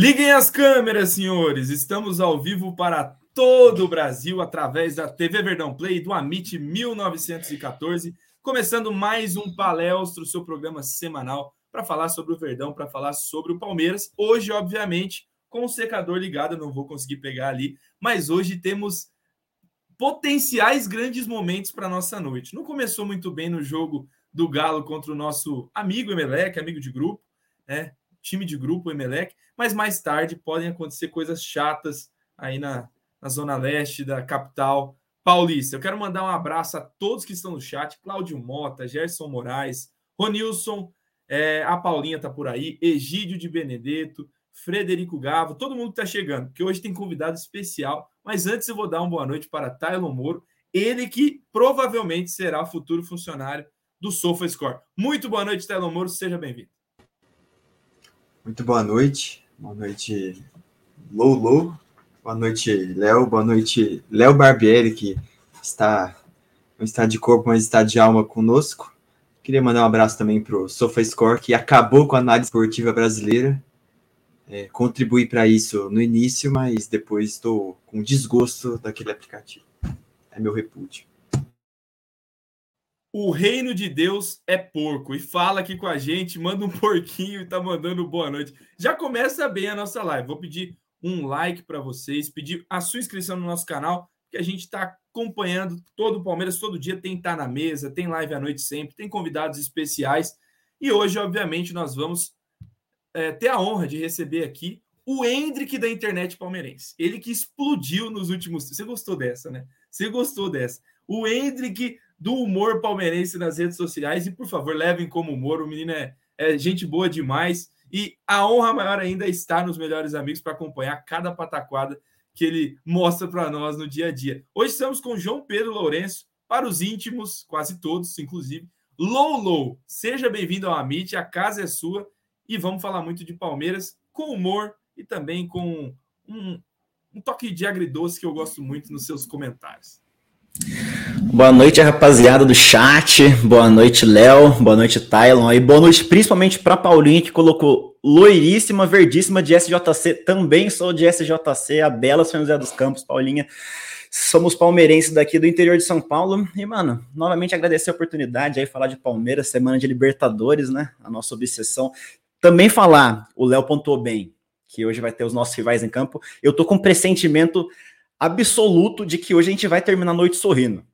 Liguem as câmeras, senhores. Estamos ao vivo para todo o Brasil através da TV Verdão Play do Amit 1914, começando mais um palestro, seu programa semanal para falar sobre o Verdão, para falar sobre o Palmeiras. Hoje, obviamente, com o secador ligado, eu não vou conseguir pegar ali, mas hoje temos potenciais grandes momentos para nossa noite. Não começou muito bem no jogo do Galo contra o nosso amigo Emelec, amigo de grupo, né? time de grupo, Emelec, mas mais tarde podem acontecer coisas chatas aí na, na zona leste da capital paulista. Eu quero mandar um abraço a todos que estão no chat: Cláudio Mota, Gerson Moraes, Ronilson, é, a Paulinha está por aí, Egídio de Benedetto, Frederico Gavo, todo mundo está chegando, porque hoje tem convidado especial. Mas antes eu vou dar uma boa noite para Tylon Moro, ele que provavelmente será o futuro funcionário do SofaScore. Muito boa noite, Tylon Moro, seja bem-vindo. Muito boa noite. Boa noite, Lolo. Boa noite, Léo. Boa noite, Léo Barbieri, que está não está de corpo, mas está de alma conosco. Queria mandar um abraço também para o SofaScore, que acabou com a análise esportiva brasileira. É, contribuí para isso no início, mas depois estou com desgosto daquele aplicativo. É meu repúdio. O reino de Deus é porco. E fala aqui com a gente, manda um porquinho e tá mandando boa noite. Já começa bem a nossa live. Vou pedir um like para vocês, pedir a sua inscrição no nosso canal, que a gente está acompanhando todo o Palmeiras todo dia. Tem Tá na Mesa, tem live à noite sempre, tem convidados especiais. E hoje, obviamente, nós vamos é, ter a honra de receber aqui o Hendrick da internet palmeirense. Ele que explodiu nos últimos. Você gostou dessa, né? Você gostou dessa. O Hendrick do humor palmeirense nas redes sociais. E, por favor, levem como humor. O menino é, é gente boa demais. E a honra maior ainda é estar nos melhores amigos para acompanhar cada pataquada que ele mostra para nós no dia a dia. Hoje estamos com João Pedro Lourenço, para os íntimos, quase todos, inclusive. Lolo, seja bem-vindo ao Amit, a casa é sua e vamos falar muito de Palmeiras com humor e também com um, um toque de agridoce que eu gosto muito nos seus comentários. Boa noite, rapaziada do chat. Boa noite, Léo. Boa noite, Tylon. E boa noite principalmente para Paulinha, que colocou loiríssima, verdíssima de SJC. Também sou de SJC, a bela São José dos Campos, Paulinha. Somos palmeirenses daqui do interior de São Paulo. E, mano, novamente agradecer a oportunidade aí, falar de Palmeiras, semana de Libertadores, né? A nossa obsessão. Também falar, o Léo pontuou bem, que hoje vai ter os nossos rivais em campo. Eu tô com um pressentimento absoluto de que hoje a gente vai terminar a noite sorrindo.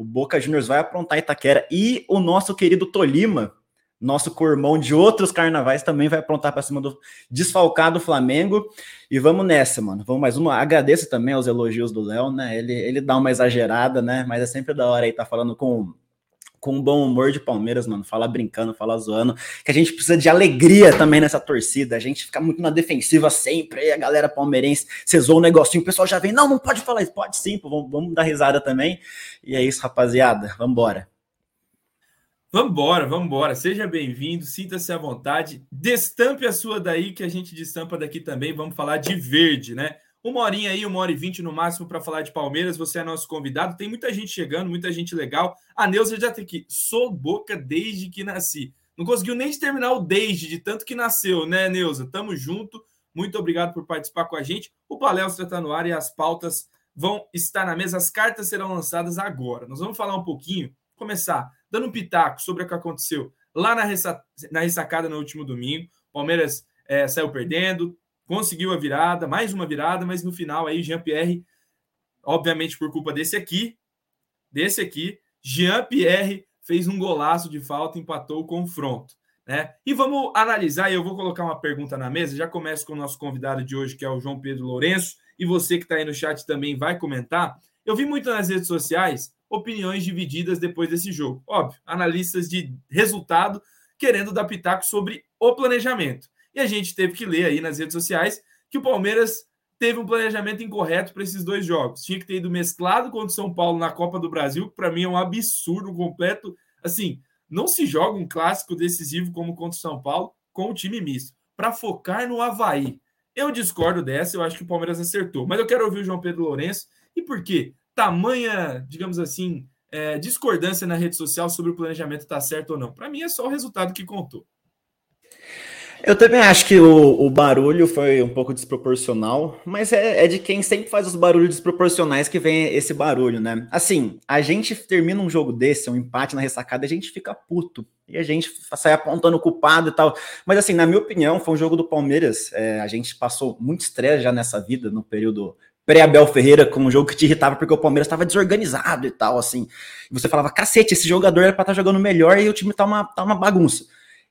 O Boca Juniors vai aprontar Itaquera e o nosso querido Tolima, nosso cormão de outros carnavais, também vai aprontar para cima do desfalcado Flamengo. E vamos nessa, mano. Vamos mais uma. Agradeço também aos elogios do Léo, né? Ele, ele dá uma exagerada, né? Mas é sempre da hora aí estar tá falando com com um bom humor de Palmeiras, mano. Fala brincando, fala zoando. Que a gente precisa de alegria também nessa torcida. A gente fica muito na defensiva sempre. Aí a galera palmeirense cesou um negocinho. O pessoal já vem, não, não pode falar isso. Pode sim, pô, vamos, vamos dar risada também. E é isso, rapaziada. Vambora. Vambora, vambora. Seja bem-vindo, sinta-se à vontade. Destampe a sua daí, que a gente destampa daqui também. Vamos falar de verde, né? Uma horinha aí, uma hora e vinte no máximo para falar de Palmeiras. Você é nosso convidado. Tem muita gente chegando, muita gente legal. A Neuza já tem aqui. Sou boca desde que nasci. Não conseguiu nem terminar o desde, de tanto que nasceu, né, Neuza? Tamo junto. Muito obrigado por participar com a gente. O Palestra está no ar e as pautas vão estar na mesa. As cartas serão lançadas agora. Nós vamos falar um pouquinho, começar dando um pitaco sobre o que aconteceu lá na, ressa... na ressacada no último domingo. Palmeiras é, saiu perdendo, conseguiu a virada, mais uma virada, mas no final aí Jean-Pierre, obviamente por culpa desse aqui, desse aqui, Jean-Pierre fez um golaço de falta, empatou o confronto. Né? E vamos analisar, eu vou colocar uma pergunta na mesa, já começo com o nosso convidado de hoje, que é o João Pedro Lourenço, e você que está aí no chat também vai comentar. Eu vi muito nas redes sociais opiniões divididas depois desse jogo. Óbvio, analistas de resultado querendo dar pitaco sobre o planejamento. E a gente teve que ler aí nas redes sociais que o Palmeiras teve um planejamento incorreto para esses dois jogos. Tinha que ter ido mesclado contra o São Paulo na Copa do Brasil, que para mim é um absurdo completo. Assim, não se joga um clássico decisivo como contra o São Paulo com o time misto, para focar no Havaí. Eu discordo dessa, eu acho que o Palmeiras acertou. Mas eu quero ouvir o João Pedro Lourenço. E por quê? Tamanha, digamos assim, é, discordância na rede social sobre o planejamento estar tá certo ou não. Para mim é só o resultado que contou. Eu também acho que o, o, barulho foi um pouco desproporcional, mas é, é, de quem sempre faz os barulhos desproporcionais que vem esse barulho, né? Assim, a gente termina um jogo desse, um empate na ressacada, a gente fica puto. E a gente sai apontando o culpado e tal. Mas assim, na minha opinião, foi um jogo do Palmeiras. É, a gente passou muito estresse já nessa vida, no período pré-Abel Ferreira, com um jogo que te irritava porque o Palmeiras estava desorganizado e tal, assim. E você falava, cacete, esse jogador era para estar tá jogando melhor e o time tá uma, tá uma bagunça.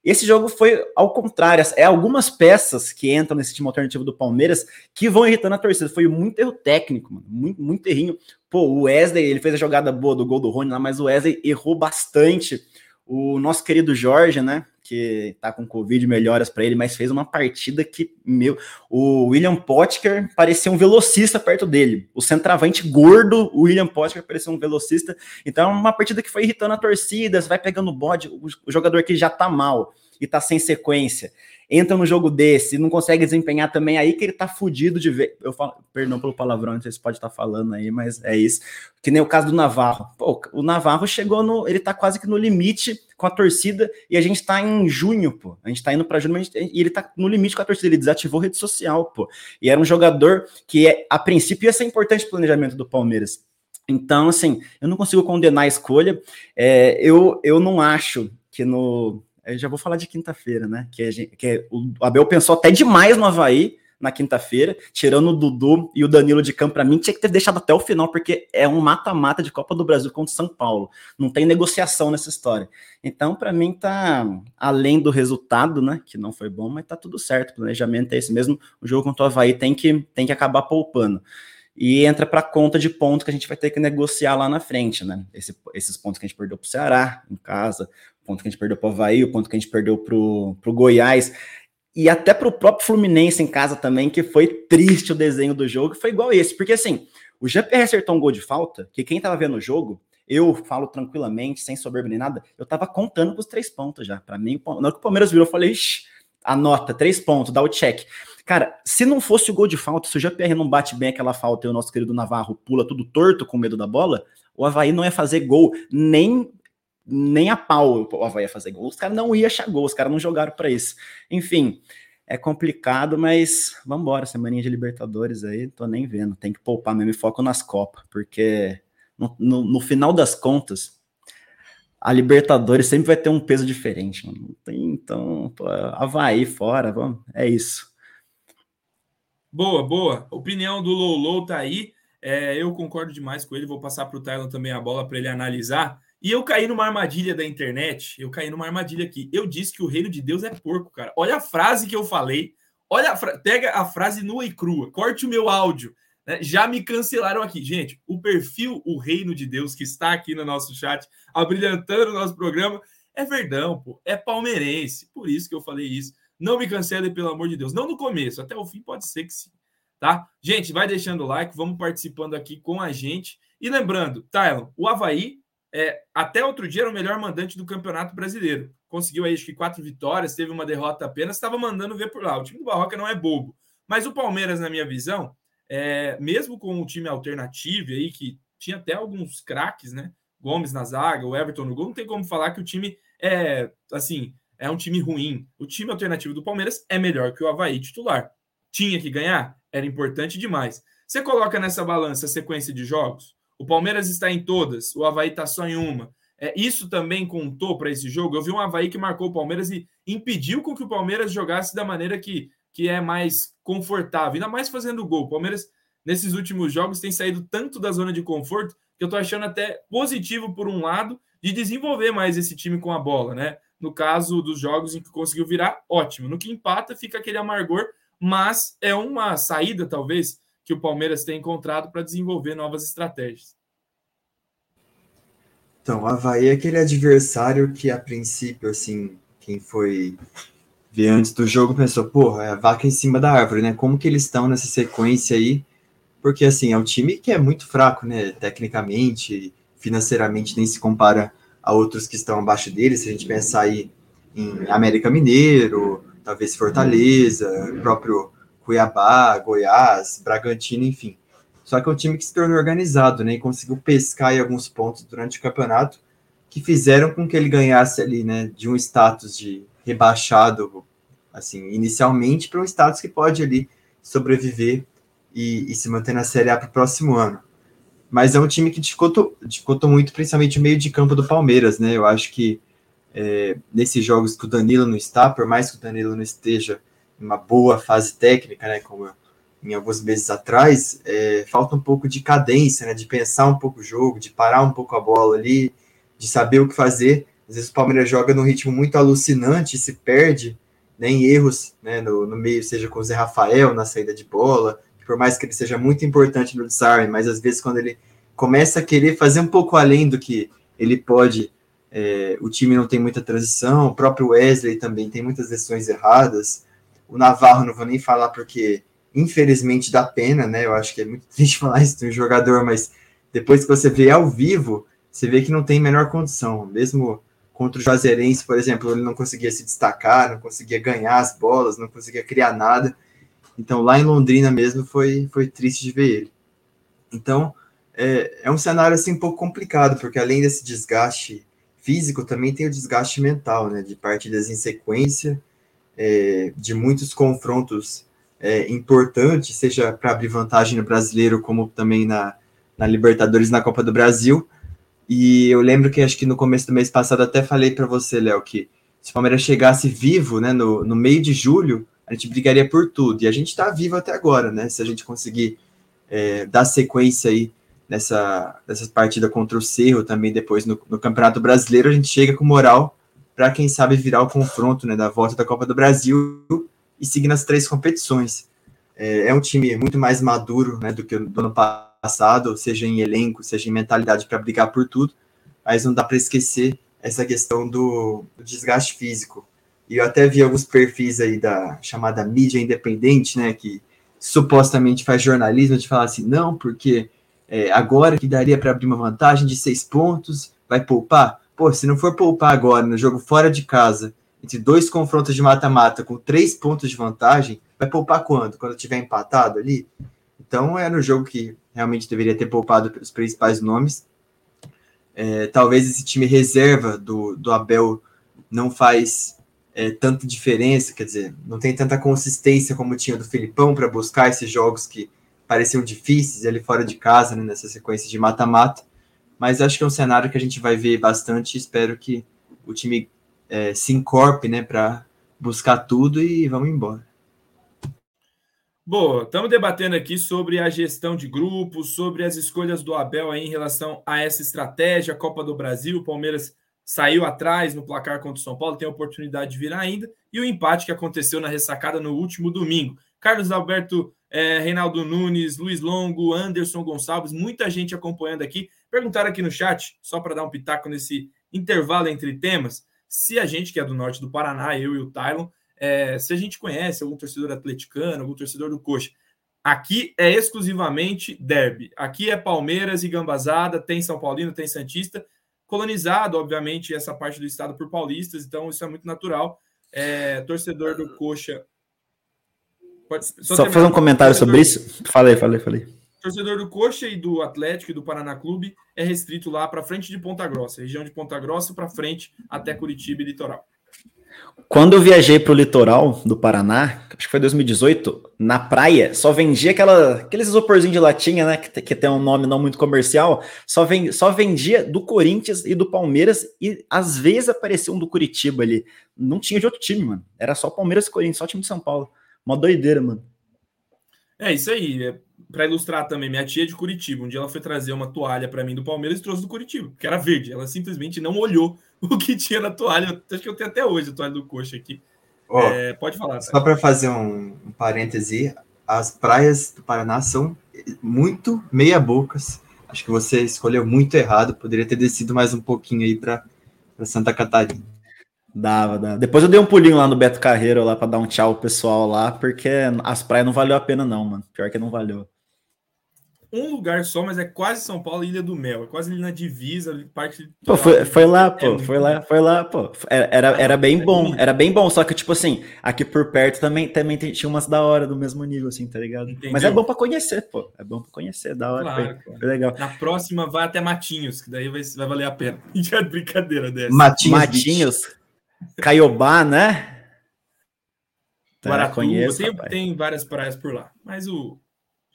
Esse jogo foi ao contrário, é algumas peças que entram nesse time alternativo do Palmeiras que vão irritando a torcida. Foi muito erro técnico, mano, muito, muito errinho. Pô, o Wesley, ele fez a jogada boa do gol do Rony lá, mas o Wesley errou bastante. O nosso querido Jorge, né, que tá com Covid, melhoras para ele, mas fez uma partida que, meu, o William Potker parecia um velocista perto dele. O centroavante gordo, o William Potker parecia um velocista. Então, é uma partida que foi irritando a torcida, você vai pegando o bode, o jogador que já tá mal e tá sem sequência entra no jogo desse não consegue desempenhar também, aí que ele tá fudido de ver. Eu falo, perdão pelo palavrão, não sei se pode estar tá falando aí, mas é isso. Que nem o caso do Navarro. Pô, o Navarro chegou no. Ele tá quase que no limite com a torcida e a gente tá em junho, pô. A gente tá indo para junho gente, e ele tá no limite com a torcida. Ele desativou rede social, pô. E era um jogador que, é, a princípio, ia ser importante pro planejamento do Palmeiras. Então, assim, eu não consigo condenar a escolha. É, eu, eu não acho que no, eu já vou falar de quinta-feira, né? Que, gente, que é, o Abel pensou até demais no Havaí na quinta-feira, tirando o Dudu e o Danilo de campo, para mim tinha que ter deixado até o final, porque é um mata-mata de Copa do Brasil contra o São Paulo. Não tem negociação nessa história. Então, para mim, tá além do resultado, né? Que não foi bom, mas tá tudo certo. O planejamento é esse mesmo. O jogo contra o Havaí tem que, tem que acabar poupando e entra para conta de pontos que a gente vai ter que negociar lá na frente, né? Esse, esses pontos que a gente perdeu para o Ceará, em casa, ponto que a gente perdeu para o Havaí, o ponto que a gente perdeu para o Goiás, e até para o próprio Fluminense em casa também, que foi triste o desenho do jogo, que foi igual esse, porque assim, o GPR acertou um gol de falta, que quem estava vendo o jogo, eu falo tranquilamente, sem soberba nem nada, eu estava contando com os três pontos já. Para mim, na hora que o Palmeiras virou, eu falei, anota, três pontos, dá o check. Cara, se não fosse o gol de falta, se o JPR não bate bem aquela falta e o nosso querido Navarro pula tudo torto com medo da bola, o Havaí não ia fazer gol, nem nem a pau o Havaí ia fazer gol. Os caras não iam achar gol, os caras não jogaram para isso. Enfim, é complicado, mas vamos embora. Semaninha de Libertadores aí, tô nem vendo. Tem que poupar mesmo e foco nas Copas, porque no, no, no, final das contas, a Libertadores sempre vai ter um peso diferente. Mano. Então, pô, Havaí fora, vamos, é isso. Boa, boa. Opinião do Lolo tá aí. É, eu concordo demais com ele. Vou passar para o Tylon também a bola para ele analisar. E eu caí numa armadilha da internet. Eu caí numa armadilha aqui. Eu disse que o reino de Deus é porco, cara. Olha a frase que eu falei. Olha, a fra... pega a frase nua e crua. Corte o meu áudio. Né? Já me cancelaram aqui. Gente, o perfil O Reino de Deus, que está aqui no nosso chat, abrilhantando o nosso programa, é verdão, pô. É palmeirense. Por isso que eu falei isso. Não me cancele, pelo amor de Deus. Não no começo, até o fim pode ser que sim. Tá? Gente, vai deixando o like, vamos participando aqui com a gente. E lembrando, Tylon, o Havaí é, até outro dia era o melhor mandante do Campeonato Brasileiro. Conseguiu aí, acho que quatro vitórias, teve uma derrota apenas, estava mandando ver por lá. O time do Barroca não é bobo. Mas o Palmeiras, na minha visão, é, mesmo com um time alternativo aí, que tinha até alguns craques, né? Gomes na zaga, o Everton no gol, não tem como falar que o time é, assim, é um time ruim. O time alternativo do Palmeiras é melhor que o Havaí titular. Tinha que ganhar? Era importante demais. Você coloca nessa balança a sequência de jogos. O Palmeiras está em todas, o Havaí está só em uma. É, isso também contou para esse jogo. Eu vi um Havaí que marcou o Palmeiras e impediu com que o Palmeiras jogasse da maneira que, que é mais confortável, ainda mais fazendo gol. O Palmeiras, nesses últimos jogos, tem saído tanto da zona de conforto que eu estou achando até positivo, por um lado, de desenvolver mais esse time com a bola, né? No caso dos jogos em que conseguiu virar, ótimo. No que empata, fica aquele amargor, mas é uma saída, talvez, que o Palmeiras tem encontrado para desenvolver novas estratégias. Então, o Havaí é aquele adversário que, a princípio, assim, quem foi ver antes do jogo pensou, porra, é a vaca em cima da árvore, né? Como que eles estão nessa sequência aí? Porque, assim, é um time que é muito fraco, né? Tecnicamente, financeiramente, nem se compara a outros que estão abaixo dele, se a gente pensar aí em América Mineiro, talvez Fortaleza, próprio Cuiabá, Goiás, Bragantino, enfim. Só que é um time que se tornou organizado, né? E conseguiu pescar em alguns pontos durante o campeonato que fizeram com que ele ganhasse ali, né? De um status de rebaixado, assim, inicialmente, para um status que pode ali sobreviver e, e se manter na Série A para o próximo ano. Mas é um time que dificultou, dificultou muito, principalmente o meio de campo do Palmeiras, né? Eu acho que é, nesses jogos que o Danilo não está, por mais que o Danilo não esteja uma boa fase técnica, né, como em alguns meses atrás, é, falta um pouco de cadência, né, de pensar um pouco o jogo, de parar um pouco a bola ali, de saber o que fazer. Às vezes o Palmeiras joga num ritmo muito alucinante e se perde né, em erros né, no, no, meio, seja com o Zé Rafael na saída de bola, por mais que ele seja muito importante no desarme, mas às vezes quando ele começa a querer fazer um pouco além do que ele pode, é, o time não tem muita transição, o próprio Wesley também tem muitas decisões erradas, o Navarro, não vou nem falar porque, infelizmente, dá pena, né? Eu acho que é muito triste falar isso de um jogador, mas depois que você vê ao vivo, você vê que não tem menor condição. Mesmo contra o Juazeirense, por exemplo, ele não conseguia se destacar, não conseguia ganhar as bolas, não conseguia criar nada. Então, lá em Londrina mesmo, foi, foi triste de ver ele. Então, é, é um cenário assim um pouco complicado, porque além desse desgaste físico, também tem o desgaste mental, né? De partidas em sequência, é, de muitos confrontos é, importantes, seja para abrir vantagem no brasileiro, como também na, na Libertadores na Copa do Brasil. E eu lembro que acho que no começo do mês passado até falei para você, Léo, que se o Palmeiras chegasse vivo, né, no, no meio de julho, a gente brigaria por tudo. E a gente está vivo até agora, né? Se a gente conseguir é, dar sequência aí nessa, nessa partida contra o Cerro, também depois no, no Campeonato Brasileiro, a gente chega com moral para quem sabe virar o confronto né, da volta da Copa do Brasil e seguir nas três competições. É, é um time muito mais maduro né, do que o do ano passado, seja em elenco, seja em mentalidade para brigar por tudo, mas não dá para esquecer essa questão do, do, desgaste físico. E eu até vi alguns perfis aí da chamada mídia independente, né, que supostamente faz jornalismo, de falar assim, não, porque é, agora que daria para abrir uma vantagem de seis pontos, vai poupar? Pô, se não for poupar agora no jogo fora de casa, entre dois confrontos de mata-mata com três pontos de vantagem, vai poupar quando? Quando tiver empatado ali? Então é no jogo que realmente deveria ter poupado os principais nomes. É, talvez esse time reserva do, do Abel não faz é, tanta diferença, quer dizer, não tem tanta consistência como tinha do Filipão para buscar esses jogos que pareciam difíceis ali fora de casa, né, nessa sequência de mata-mata mas acho que é um cenário que a gente vai ver bastante. Espero que o time é, se encorpe, né, para buscar tudo e vamos embora. Boa, estamos debatendo aqui sobre a gestão de grupos, sobre as escolhas do Abel aí em relação a essa estratégia, Copa do Brasil, o Palmeiras saiu atrás no placar contra o São Paulo, tem a oportunidade de virar ainda, e o empate que aconteceu na ressacada no último domingo. Carlos Alberto, é, Reinaldo Nunes, Luiz Longo, Anderson Gonçalves, muita gente acompanhando aqui. Perguntaram aqui no chat, só para dar um pitaco nesse intervalo entre temas, se a gente que é do norte do Paraná, eu e o Tylon, é, se a gente conhece algum torcedor atleticano, algum torcedor do Coxa. Aqui é exclusivamente derby. Aqui é Palmeiras e Gambazada, tem São Paulino, tem Santista, colonizado, obviamente, essa parte do estado por paulistas, então isso é muito natural. É, torcedor do Coxa. Pode, só, só fazer um comentário sobre isso? Falei, falei, falei torcedor do Coxa e do Atlético e do Paraná Clube é restrito lá para frente de Ponta Grossa, região de Ponta Grossa para frente até Curitiba e litoral. Quando eu viajei para o litoral do Paraná, acho que foi 2018, na praia, só vendia aquela, aqueles isoporzinhos de latinha, né? Que, que tem um nome não muito comercial, só, vend, só vendia do Corinthians e do Palmeiras, e às vezes aparecia um do Curitiba ali. Não tinha de outro time, mano. Era só Palmeiras e Corinthians, só time de São Paulo. Uma doideira, mano. É isso aí. É para ilustrar também, minha tia é de Curitiba, um dia ela foi trazer uma toalha para mim do Palmeiras e trouxe do Curitiba, que era verde. Ela simplesmente não olhou o que tinha na toalha. Acho que eu tenho até hoje a toalha do coxa aqui. Oh, é, pode falar. Só para fazer um, um parêntese, as praias do Paraná são muito meia-bocas. Acho que você escolheu muito errado. Poderia ter descido mais um pouquinho aí para Santa Catarina. Dava, dava. Depois eu dei um pulinho lá no Beto Carreiro lá para dar um tchau pro pessoal lá, porque as praias não valeu a pena, não, mano. Pior que não valeu. Um lugar só, mas é quase São Paulo, Ilha do Mel. É quase ali na divisa, parte. Pô, foi, foi lá, pô, é foi lá, foi lá, pô. Era, era, bem bom, era bem bom, só que, tipo assim, aqui por perto também, também tinha umas da hora do mesmo nível, assim, tá ligado? Entendeu? Mas é bom pra conhecer, pô. É bom pra conhecer, da hora. Claro, foi, foi, legal. Na próxima, vai até Matinhos, que daí vai, vai valer a pena. Já brincadeira dessa. Matinhos. Matinhos. Caiobá, né? Guaratuba, conheço, tem, tem várias praias por lá. Mas o,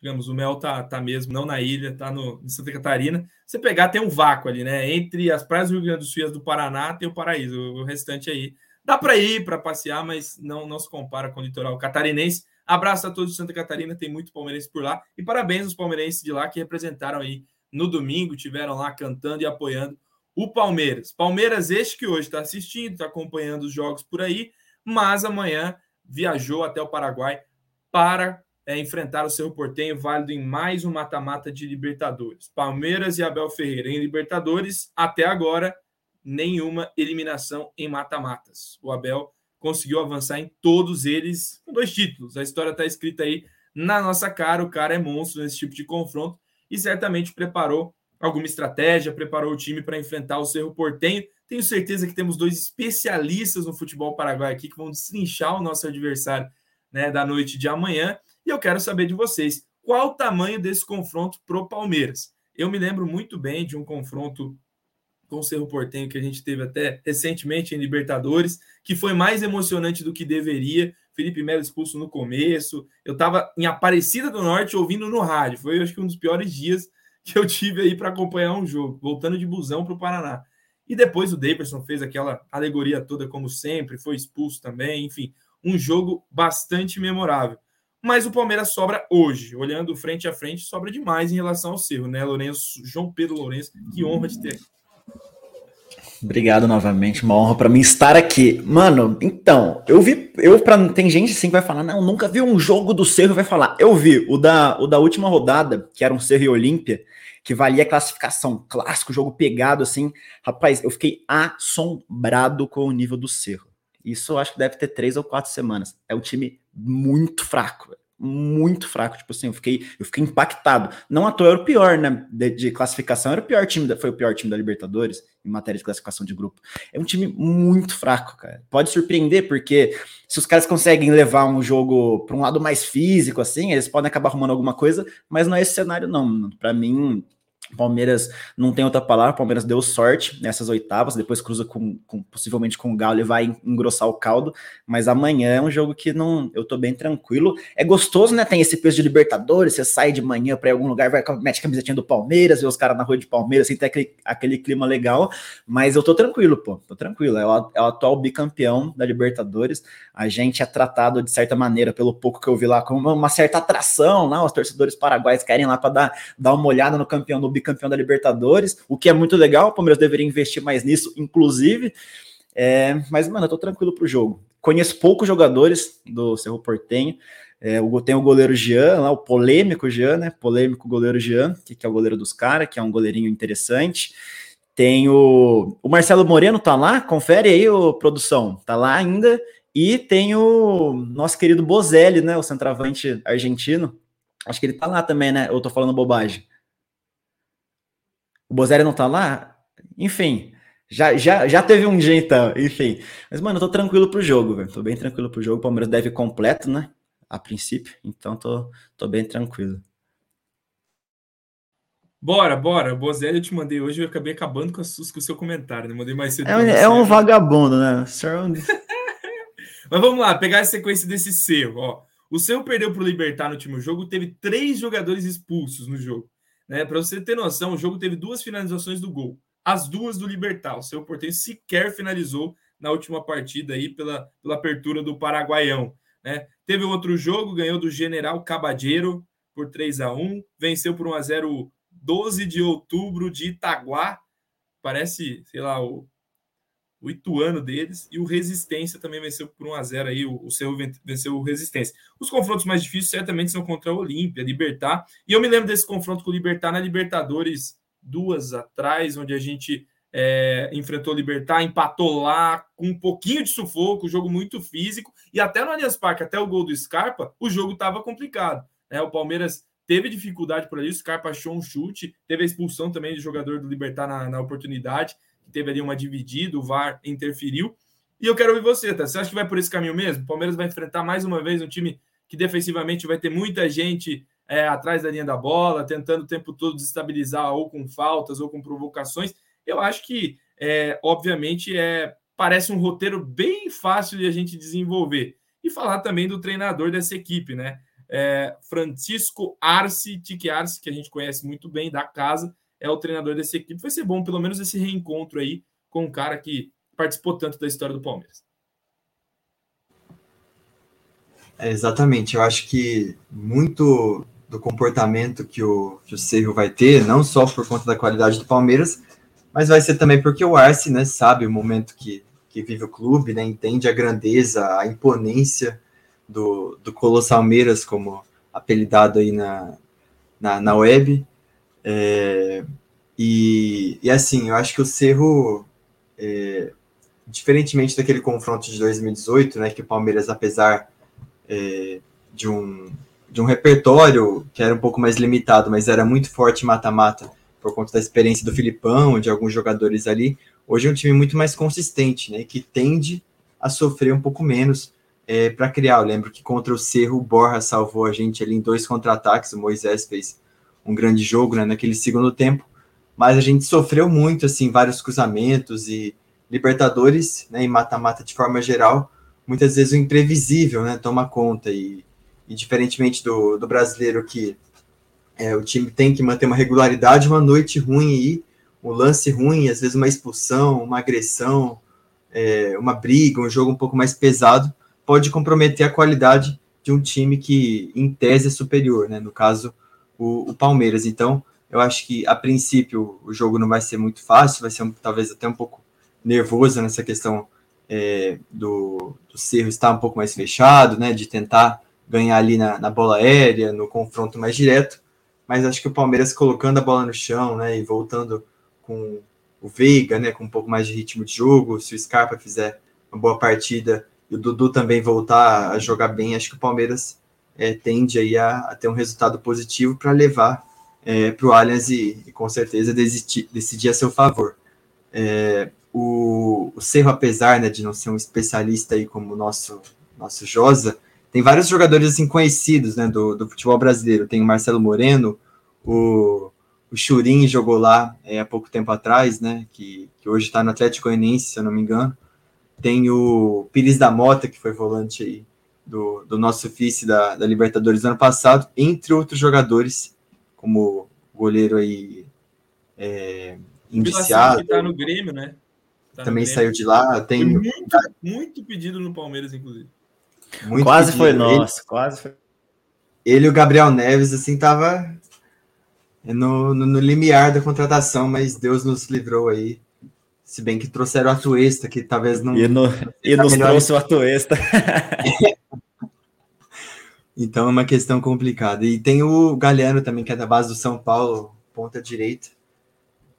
digamos, o Mel tá, tá mesmo, não na ilha, tá no, em Santa Catarina. Você pegar, tem um vácuo ali, né? Entre as praias do Rio Grande do Sul e as do Paraná, tem o paraíso. O, o restante aí dá para ir, para passear, mas não, não se compara com o litoral catarinense. Abraço a todos de Santa Catarina, tem muito palmeirense por lá. E parabéns aos palmeirenses de lá que representaram aí no domingo, tiveram lá cantando e apoiando o Palmeiras. Palmeiras, este que hoje está assistindo, está acompanhando os jogos por aí, mas amanhã viajou até o Paraguai para é, enfrentar o seu Portenho, válido em mais um mata-mata de Libertadores. Palmeiras e Abel Ferreira em Libertadores, até agora, nenhuma eliminação em mata-matas. O Abel conseguiu avançar em todos eles com dois títulos. A história está escrita aí na nossa cara. O cara é monstro nesse tipo de confronto e certamente preparou alguma estratégia, preparou o time para enfrentar o Cerro Portenho. Tenho certeza que temos dois especialistas no futebol paraguai aqui que vão destrinchar o nosso adversário né, da noite de amanhã. E eu quero saber de vocês, qual o tamanho desse confronto pro Palmeiras? Eu me lembro muito bem de um confronto com o Cerro Portenho que a gente teve até recentemente em Libertadores, que foi mais emocionante do que deveria. Felipe Melo expulso no começo. Eu estava em Aparecida do Norte ouvindo no rádio. Foi, acho que, um dos piores dias que eu tive aí para acompanhar um jogo, voltando de busão para o Paraná. E depois o Davidson fez aquela alegoria toda, como sempre, foi expulso também. Enfim, um jogo bastante memorável mas o Palmeiras sobra hoje, olhando frente a frente, sobra demais em relação ao Cerro, né, Lourenço? João Pedro Lourenço, que honra de ter. Obrigado novamente, uma honra para mim estar aqui. Mano, então, eu vi, eu para tem gente assim que vai falar, não, nunca vi um jogo do Cerro, vai falar. Eu vi o da, o da última rodada, que era um Cerro e Olímpia, que valia classificação, clássico, jogo pegado assim. Rapaz, eu fiquei assombrado com o nível do Cerro. Isso eu acho que deve ter três ou quatro semanas. É um time muito fraco, muito fraco. Tipo assim, eu fiquei, eu fiquei impactado. Não à toa era o pior, né? De, de classificação, era o pior time, da, foi o pior time da Libertadores em matéria de classificação de grupo. É um time muito fraco, cara. Pode surpreender, porque se os caras conseguem levar um jogo para um lado mais físico, assim, eles podem acabar arrumando alguma coisa, mas não é esse cenário, não. Para mim, Palmeiras não tem outra palavra, Palmeiras deu sorte nessas oitavas, depois cruza com, com, possivelmente com o Galo e vai engrossar o caldo, mas amanhã é um jogo que não, eu tô bem tranquilo. É gostoso, né? Tem esse peso de Libertadores, você sai de manhã para algum lugar, vai mete a camisetinha do Palmeiras, vê os caras na rua de Palmeiras, assim, tem aquele, aquele clima legal, mas eu tô tranquilo, pô, tô tranquilo. É o, é o atual bicampeão da Libertadores. A gente é tratado de certa maneira, pelo pouco que eu vi lá, como uma, certa atração, lá, os torcedores paraguaios querem lá para dar, dar uma olhada no campeão do bicampeão da Libertadores, o que é muito legal. O Palmeiras deveria investir mais nisso, inclusive. É, mas, mano, eu tô tranquilo pro jogo. Conheço poucos jogadores do Cerro Portenho. É, tem o goleiro Jean, lá, o polêmico Jean, né? Polêmico goleiro Jean, que, que é o goleiro dos caras, que é um goleirinho interessante. Tem o, o Marcelo Moreno, tá lá? Confere aí, o produção. Tá lá ainda. E tem o nosso querido Bozelli, né? O centroavante argentino. Acho que ele tá lá também, né? Eu tô falando bobagem. O Bozelli não tá lá? Enfim, já, já, já teve um dia então, enfim. Mas, mano, eu tô tranquilo pro jogo, velho. Tô bem tranquilo pro jogo. O Palmeiras deve completo, né? A princípio. Então, tô, tô bem tranquilo. Bora, bora. Bozelli eu te mandei hoje, eu acabei acabando com, a, com o seu comentário, né? Mandei mais cedo. É, é um vagabundo, né? Mas vamos lá, pegar a sequência desse seu, ó. O seu perdeu pro Libertar no último jogo, teve três jogadores expulsos no jogo. Né? Para você ter noção, o jogo teve duas finalizações do gol, as duas do Libertar. O seu porteiro sequer finalizou na última partida aí pela, pela apertura do Paraguaião. Né? Teve outro jogo, ganhou do General Cabadeiro por 3 a 1 venceu por 1 a 0 12 de outubro de Itaguá. Parece, sei lá, o o Ituano deles, e o Resistência também venceu por 1 a 0 aí, o, o Cerro venceu o Resistência. Os confrontos mais difíceis certamente são contra a Olímpia, Libertar, e eu me lembro desse confronto com o Libertar na Libertadores duas atrás, onde a gente é, enfrentou o Libertar, empatou lá com um pouquinho de sufoco, jogo muito físico, e até no Allianz Parque, até o gol do Scarpa, o jogo estava complicado. Né? O Palmeiras teve dificuldade por ali, o Scarpa achou um chute, teve a expulsão também do jogador do Libertar na, na oportunidade, teve ali uma dividida, o VAR interferiu. E eu quero ouvir você, tá? Você acha que vai por esse caminho mesmo? O Palmeiras vai enfrentar mais uma vez um time que defensivamente vai ter muita gente é, atrás da linha da bola, tentando o tempo todo desestabilizar ou com faltas ou com provocações. Eu acho que, é, obviamente, é, parece um roteiro bem fácil de a gente desenvolver. E falar também do treinador dessa equipe, né? É, Francisco Arce, Tique Arce, que a gente conhece muito bem da casa, é o treinador dessa equipe. Vai ser bom, pelo menos, esse reencontro aí com um cara que participou tanto da história do Palmeiras. É, exatamente, eu acho que muito do comportamento que o, que o vai ter, não só por conta da qualidade do Palmeiras, mas vai ser também porque o Arce né, sabe o momento que, que vive o clube, né, entende a grandeza, a imponência do, do Colossal Meiras, como apelidado aí na, na, na web. É, e, e assim, eu acho que o Cerro, é, diferentemente daquele confronto de 2018, né, que o Palmeiras, apesar é, de, um, de um repertório que era um pouco mais limitado, mas era muito forte mata-mata por conta da experiência do Filipão, de alguns jogadores ali, hoje é um time muito mais consistente, né, que tende a sofrer um pouco menos é, para criar. Eu lembro que contra o Cerro, o Borja salvou a gente ali em dois contra-ataques, o Moisés fez um grande jogo né, naquele segundo tempo, mas a gente sofreu muito, assim, vários cruzamentos e Libertadores, né, e mata-mata de forma geral, muitas vezes o imprevisível, né, toma conta e, e diferentemente do, do brasileiro que é, o time tem que manter uma regularidade, uma noite ruim aí, um lance ruim, às vezes uma expulsão, uma agressão, é, uma briga, um jogo um pouco mais pesado, pode comprometer a qualidade de um time que, em tese, é superior, né? No caso, o, o Palmeiras. Então, eu acho que, a princípio, o jogo não vai ser muito fácil, vai ser um, talvez até um pouco nervoso nessa questão é, do, do Cerro estar um pouco mais fechado, né? De tentar ganhar ali na, na bola aérea, no confronto mais direto. Mas acho que o Palmeiras colocando a bola no chão, né? E voltando com o Veiga, né? Com um pouco mais de ritmo de jogo, se o Scarpa fizer uma boa partida e o Dudu também voltar a jogar bem, acho que o Palmeiras é, tende aí a, a, ter um resultado positivo para levar é, para o Allianz e, e, com certeza decidir, decidir a seu favor. É, o, o Cerro, apesar né, de não ser um especialista aí como o nosso, nosso Josa, tem vários jogadores assim conhecidos né, do, do futebol brasileiro. Tem o Marcelo Moreno, o, o Churin jogou lá é, há pouco tempo atrás, né, que, que hoje está no Atlético Goianiense, se eu não me engano. Tem o Pires da Mota, que foi volante aí do, do nosso vice da, da Libertadores do ano passado, entre outros jogadores, como o goleiro aí é, indiciado. Que tá no Grêmio, né? Tá também saiu de lá. Tem muito, muito pedido no Palmeiras, inclusive. Muito quase pedido. foi nosso, ele, quase foi. Ele e o Gabriel Neves, assim, tava no, no, no limiar da contratação, mas Deus nos livrou aí se bem que trouxeram o Atuesta, que talvez não. E, no, e nos melhor... trouxe o Atuesta. então é uma questão complicada. E tem o Galhardo também, que é da base do São Paulo, ponta direita.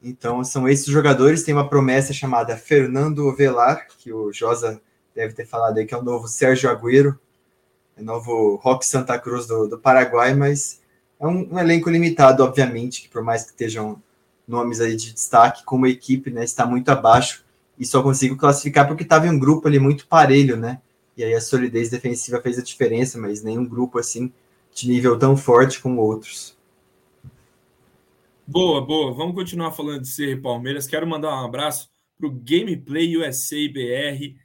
Então são esses jogadores. Tem uma promessa chamada Fernando Velar, que o Josa deve ter falado aí, que é o novo Sérgio Agüero, é o novo Rock Santa Cruz do, do Paraguai, mas é um, um elenco limitado, obviamente, que por mais que estejam nomes aí de destaque, como equipe, né, está muito abaixo e só consigo classificar porque estava em um grupo ali muito parelho, né? E aí a solidez defensiva fez a diferença, mas nenhum grupo assim de nível tão forte como outros. Boa, boa. Vamos continuar falando de Ser Palmeiras. Quero mandar um abraço para o Gameplay USA BR.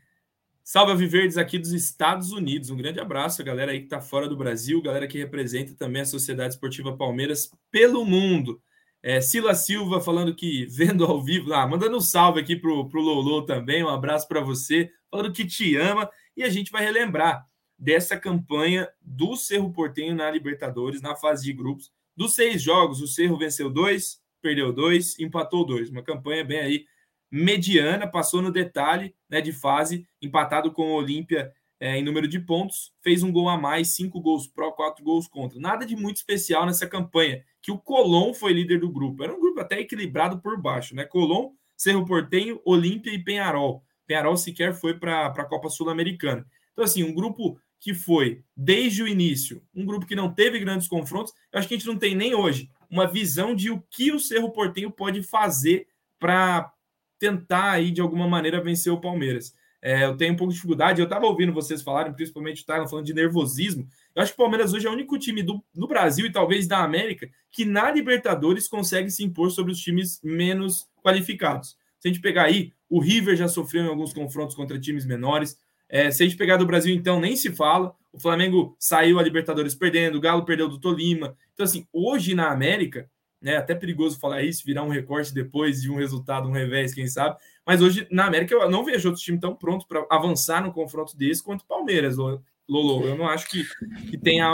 Salve Viverdes aqui dos Estados Unidos. Um grande abraço, a galera aí que está fora do Brasil, galera que representa também a Sociedade Esportiva Palmeiras pelo mundo. É, Sila Silva falando que vendo ao vivo, ah, mandando um salve aqui pro, pro Lolo também, um abraço para você, falando que te ama, e a gente vai relembrar dessa campanha do Cerro Portenho na Libertadores, na fase de grupos. Dos seis jogos, o Cerro venceu dois, perdeu dois, empatou dois. Uma campanha bem aí mediana, passou no detalhe né, de fase, empatado com o Olímpia é, em número de pontos, fez um gol a mais, cinco gols pró, quatro gols contra. Nada de muito especial nessa campanha, que o Colom foi líder do grupo. Era um grupo até equilibrado por baixo, né? Colom, Cerro Portenho, Olímpia e Penharol. Penharol sequer foi para a Copa Sul-Americana. Então, assim, um grupo que foi, desde o início, um grupo que não teve grandes confrontos, eu acho que a gente não tem nem hoje uma visão de o que o Cerro Portenho pode fazer para tentar aí de alguma maneira vencer o Palmeiras. É, eu tenho um pouco de dificuldade. Eu estava ouvindo vocês falarem, principalmente o Tyler falando de nervosismo. Eu acho que o Palmeiras hoje é o único time do, do Brasil e talvez da América que na Libertadores consegue se impor sobre os times menos qualificados. Se a gente pegar aí, o River já sofreu em alguns confrontos contra times menores. É, se a gente pegar do Brasil, então, nem se fala. O Flamengo saiu a Libertadores perdendo, o Galo perdeu do Tolima. Então, assim, hoje na América, né, até perigoso falar isso, virar um recorte depois de um resultado, um revés, quem sabe. Mas hoje na América eu não vejo outro time tão pronto para avançar no confronto desse quanto o Palmeiras, Lolo. Eu não acho que, que tenha.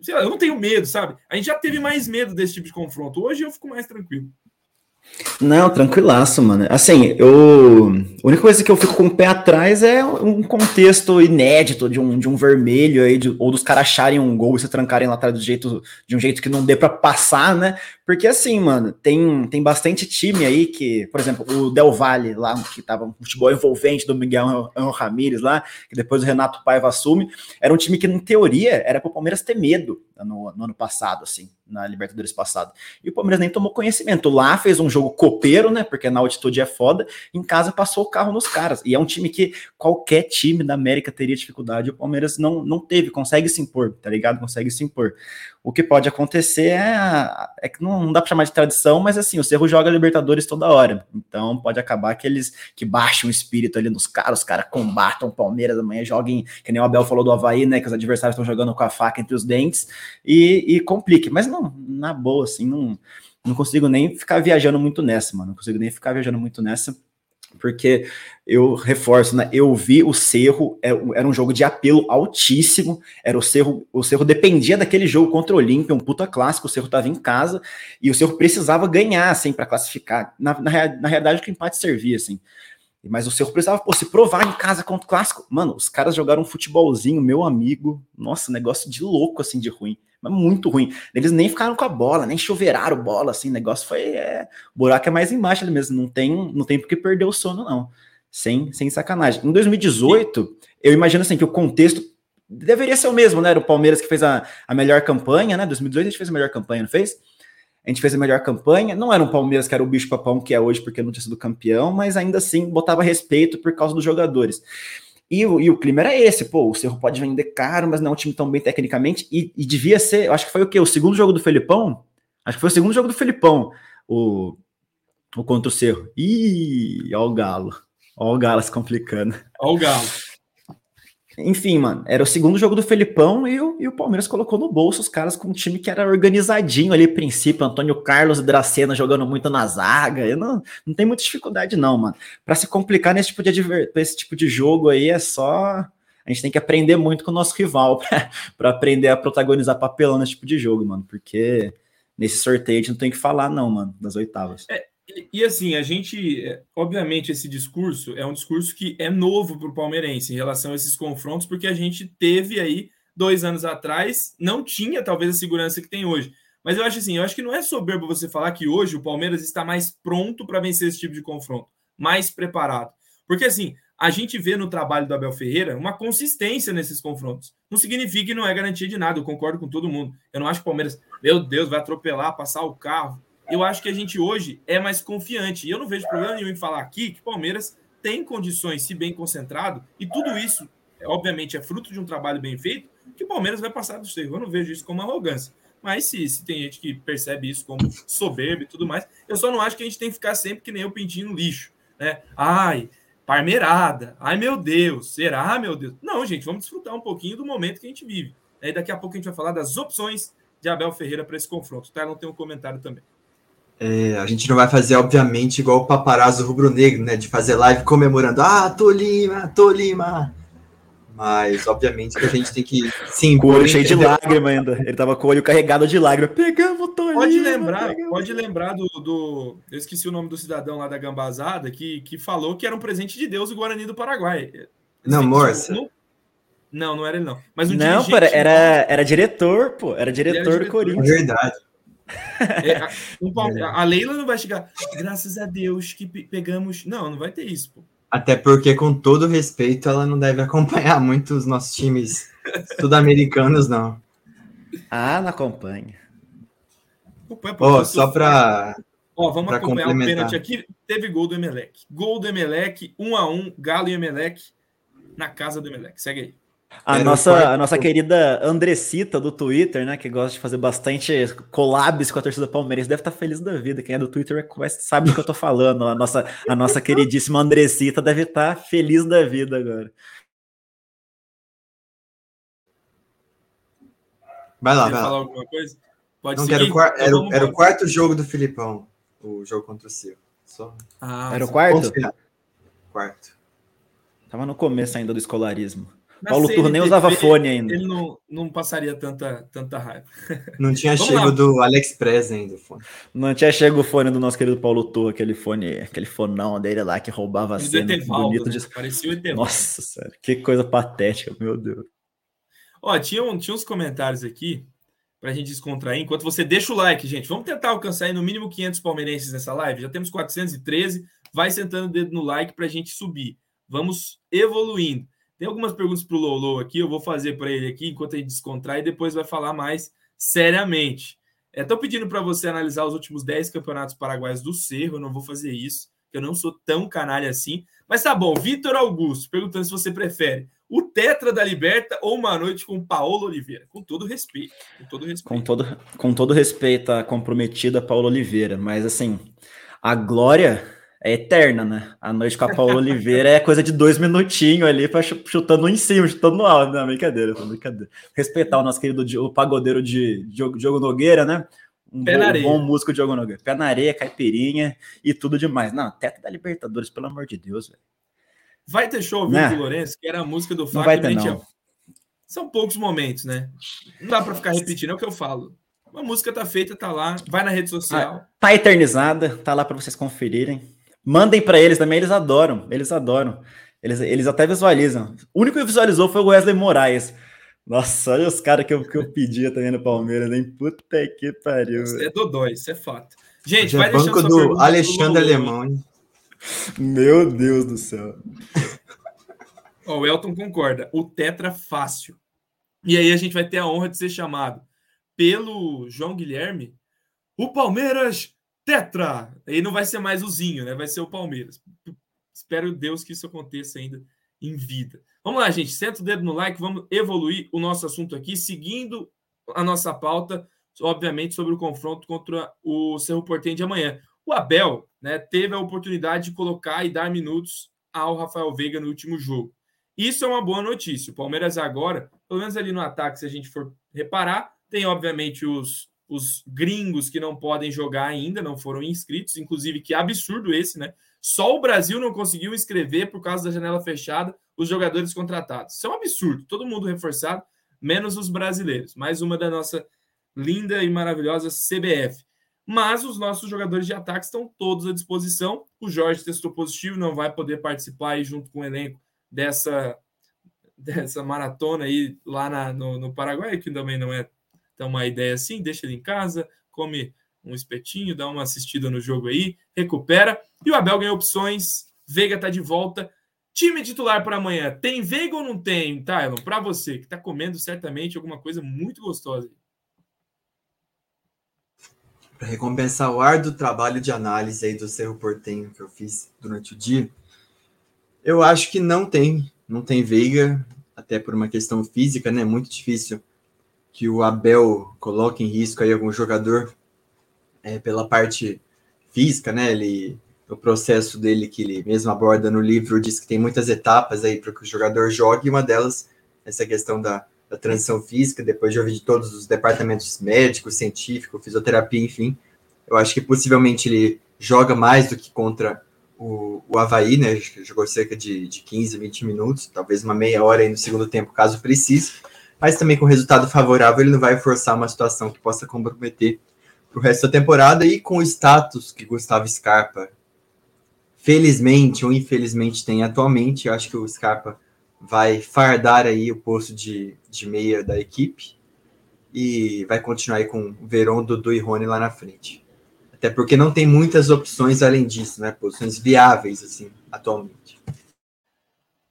Sei lá, eu não tenho medo, sabe? A gente já teve mais medo desse tipo de confronto. Hoje eu fico mais tranquilo. Não, tranquilaço, mano. Assim, eu. A única coisa que eu fico com o pé atrás é um contexto inédito de um, de um vermelho aí, de, ou dos caras acharem um gol e se trancarem lá atrás do jeito, de um jeito que não dê para passar, né? Porque assim, mano, tem, tem bastante time aí que, por exemplo, o Del Valle lá, que tava um futebol envolvente do Miguel Ramírez lá, que depois o Renato Paiva assume, era um time que, em teoria, era pro Palmeiras ter medo no, no ano passado, assim na Libertadores passado. E o Palmeiras nem tomou conhecimento. Lá fez um jogo copeiro, né? Porque na altitude é foda. Em casa passou o carro nos caras. E é um time que qualquer time da América teria dificuldade. O Palmeiras não, não teve, consegue se impor, tá ligado? Consegue se impor. O que pode acontecer é, é que não, não dá para chamar de tradição, mas assim, o Cerro joga Libertadores toda hora. Então pode acabar que eles que baixam o espírito ali nos caras, os caras combatam o Palmeiras amanhã, joguem, que nem o Abel falou do Havaí, né? Que os adversários estão jogando com a faca entre os dentes e, e complique. Mas não, na boa, assim, não, não consigo nem ficar viajando muito nessa, mano. Não consigo nem ficar viajando muito nessa porque eu reforço, né? Eu vi o Cerro, é, era um jogo de apelo altíssimo, era o Cerro, o Cerro dependia daquele jogo contra o Olímpia, um puta clássico, o Cerro estava em casa, e o Cerro precisava ganhar, assim, para classificar. Na, na, na realidade, o que o empate servia, assim. Mas o Cerro precisava pô, se provar em casa contra o clássico. Mano, os caras jogaram um futebolzinho, meu amigo. Nossa, negócio de louco, assim, de ruim mas muito ruim. Eles nem ficaram com a bola, nem choveiraram bola, assim, o negócio foi. É, o buraco é mais embaixo ali mesmo, não tem, não tem porque perder o sono, não. Sem, sem sacanagem. Em 2018, eu imagino assim que o contexto deveria ser o mesmo, né? Era o Palmeiras que fez a, a melhor campanha, né? 2018 a gente fez a melhor campanha, não fez? A gente fez a melhor campanha. Não era um Palmeiras que era o bicho papão que é hoje porque não tinha sido campeão, mas ainda assim botava respeito por causa dos jogadores. E, e, o clima era esse, pô, o Cerro pode vender caro, mas não é um time tão bem tecnicamente, e, e devia ser, eu acho que foi o quê? O segundo jogo do Felipão? Acho que foi o segundo jogo do Felipão, o, o contra o Cerro. Ih, ó o Galo. Ó o Galo se complicando. Ó o Galo. Enfim, mano, era o segundo jogo do Felipão e o, e o Palmeiras colocou no bolso os caras com um time que era organizadinho ali, princípio. Antônio Carlos e Dracena jogando muito na zaga. Não, não tem muita dificuldade, não, mano. Para se complicar nesse tipo, de adver... tipo de jogo aí é só. A gente tem que aprender muito com o nosso rival para aprender a protagonizar papelão nesse tipo de jogo, mano. Porque nesse sorteio a gente não tem que falar, não, mano, das oitavas. É, e, assim, a gente, é, obviamente, esse discurso é um discurso que é novo para o palmeirense em relação a esses confrontos, porque a gente teve aí dois anos atrás, não tinha talvez a segurança que tem hoje. Mas eu acho assim, eu acho que não é soberbo você falar que hoje o Palmeiras está mais pronto para vencer esse tipo de confronto, mais preparado. Porque assim, a gente vê no trabalho do Abel Ferreira uma consistência nesses confrontos. Não significa que não é garantia de nada, eu concordo com todo mundo. Eu não acho que o Palmeiras, meu Deus, vai atropelar, passar o carro eu acho que a gente hoje é mais confiante. E eu não vejo problema nenhum em falar aqui que o Palmeiras tem condições, se bem concentrado, e tudo isso, obviamente, é fruto de um trabalho bem feito, que o Palmeiras vai passar do seu. Eu não vejo isso como arrogância. Mas se, se tem gente que percebe isso como soberbo e tudo mais, eu só não acho que a gente tem que ficar sempre que nem o pintinho no lixo. Né? Ai, parmeirada. Ai, meu Deus. Será, meu Deus? Não, gente, vamos desfrutar um pouquinho do momento que a gente vive. Aí daqui a pouco a gente vai falar das opções de Abel Ferreira para esse confronto. Tá? Não tem um comentário também. É, a gente não vai fazer, obviamente, igual o paparazzo rubro-negro, né? De fazer live comemorando, ah, Tolima, Tolima. Mas, obviamente, que a gente tem que sim. Com o olho cheio de lágrima ainda. Ele tava com o olho carregado de lágrima. Pegamos Tolima. Pode lembrar, pegamos. pode lembrar do, do. Eu esqueci o nome do cidadão lá da Gambazada que, que falou que era um presente de Deus o Guarani do Paraguai. Não, Morsa. Não, não era ele, não. Mas um não, era, era, era diretor, pô. Era diretor, era diretor do Corinthians. É verdade. É, a, a, Leila não vai chegar, graças a Deus que pegamos. Não, não vai ter isso, pô. Até porque, com todo respeito, ela não deve acompanhar muito os nossos times Sul-americanos não. Ah, não acompanha. Oh, só para Ó, vamos acompanhar o pênalti aqui. Teve gol do Emelec. Gol do Emelec, 1 a 1 Galo e Emelec na casa do Emelec. Segue aí. A nossa, a nossa querida Andressita do Twitter, né, que gosta de fazer bastante collabs com a torcida palmeirense, deve estar feliz da vida. Quem é do Twitter sabe do que eu tô falando. A nossa, a nossa queridíssima Andressita deve estar feliz da vida agora. Vai lá, vai lá. falar alguma coisa? Pode Não, seguir? Era, o, era, então era o quarto jogo do Filipão, o jogo contra o Sil. Só... Ah, era o quarto? Quarto. Tava no começo ainda do escolarismo. Paulo Tour nem usava fone ainda. Ele não, não passaria tanta, tanta raiva. Não tinha chego lá. do AliExpress ainda o fone. Não tinha chego o fone do nosso querido Paulo Tour, aquele fone, aquele fonão dele lá que roubava a cena. bonito de... Parecia o Etevaldo. Nossa, sério, que coisa patética, meu Deus. Ó, tinha, um, tinha uns comentários aqui para a gente descontrair. Enquanto você deixa o like, gente, vamos tentar alcançar aí no mínimo 500 palmeirenses nessa live. Já temos 413. Vai sentando o dedo no like para a gente subir. Vamos evoluindo. Tem algumas perguntas para o Lolo aqui, eu vou fazer para ele aqui enquanto gente descontrai e depois vai falar mais seriamente. Estou é, pedindo para você analisar os últimos 10 campeonatos paraguaios do Cerro, eu não vou fazer isso, eu não sou tão canalha assim. Mas tá bom, Vitor Augusto, perguntando se você prefere o Tetra da Liberta ou uma noite com Paulo Oliveira. Com todo respeito. Com todo respeito. Com todo, com todo respeito à comprometida Paulo Oliveira, mas assim, a glória é eterna, né? A noite com a Paula Oliveira é coisa de dois minutinhos ali, para chutando em cima, chutando no alto. Não, brincadeira, brincadeira. Respeitar o nosso querido o pagodeiro de Diogo Nogueira, né? Um bom, bom músico Diogo Nogueira. Pé na areia, caipirinha e tudo demais. Não, teto da Libertadores, pelo amor de Deus, velho. Vai ter show, viu, né? Lourenço, que era a música do Fábio. Não vai ter, não. São poucos momentos, né? Não dá para ficar repetindo, é o que eu falo. A música tá feita, tá lá, vai na rede social. Ah, tá eternizada, tá lá para vocês conferirem. Mandem para eles também, eles adoram, eles adoram. Eles, eles até visualizam. O único que visualizou foi o Wesley Moraes. Nossa, olha os caras que eu, que eu pedia também no Palmeiras, nem puta que pariu. Isso é Dodói, isso é fato. Gente, é vai deixando banco do Alexandre Alemão, hein? Meu Deus do céu. oh, o Elton concorda. O Tetra fácil. E aí a gente vai ter a honra de ser chamado pelo João Guilherme. O Palmeiras Tetra! Aí não vai ser mais o Zinho, né? Vai ser o Palmeiras. Espero Deus que isso aconteça ainda em vida. Vamos lá, gente. Senta o dedo no like, vamos evoluir o nosso assunto aqui, seguindo a nossa pauta, obviamente, sobre o confronto contra o Cerro Portenho de amanhã. O Abel né, teve a oportunidade de colocar e dar minutos ao Rafael Veiga no último jogo. Isso é uma boa notícia. O Palmeiras agora, pelo menos ali no ataque, se a gente for reparar, tem obviamente os os gringos que não podem jogar ainda, não foram inscritos, inclusive que absurdo esse, né? Só o Brasil não conseguiu inscrever por causa da janela fechada os jogadores contratados. Isso é um absurdo, todo mundo reforçado, menos os brasileiros. Mais uma da nossa linda e maravilhosa CBF. Mas os nossos jogadores de ataque estão todos à disposição. O Jorge testou positivo, não vai poder participar aí junto com o elenco dessa, dessa maratona aí lá na, no, no Paraguai, que também não é então, uma ideia assim, deixa ele em casa, come um espetinho, dá uma assistida no jogo aí, recupera. E o Abel ganha opções, Veiga tá de volta. Time titular para amanhã, tem Veiga ou não tem, Tylon? Para você, que tá comendo certamente alguma coisa muito gostosa. Para recompensar o árduo trabalho de análise aí do Cerro Portenho que eu fiz durante o dia, eu acho que não tem, não tem Veiga, até por uma questão física, né? Muito difícil que o Abel coloque em risco aí algum jogador é, pela parte física, né? Ele, o processo dele que ele mesmo aborda no livro diz que tem muitas etapas aí para que o jogador jogue, e uma delas essa questão da, da transição física, depois de ouvir de todos os departamentos médicos, científico, fisioterapia, enfim. Eu acho que possivelmente ele joga mais do que contra o, o Havaí, né? Jogou cerca de, de 15, 20 minutos, talvez uma meia hora aí no segundo tempo, caso precise mas também com resultado favorável ele não vai forçar uma situação que possa comprometer para o resto da temporada e com o status que Gustavo Scarpa felizmente ou infelizmente tem atualmente, eu acho que o Scarpa vai fardar aí o posto de, de meia da equipe e vai continuar aí com o Verón, Dudu e Rony lá na frente. Até porque não tem muitas opções além disso, né? Posições viáveis, assim, atualmente.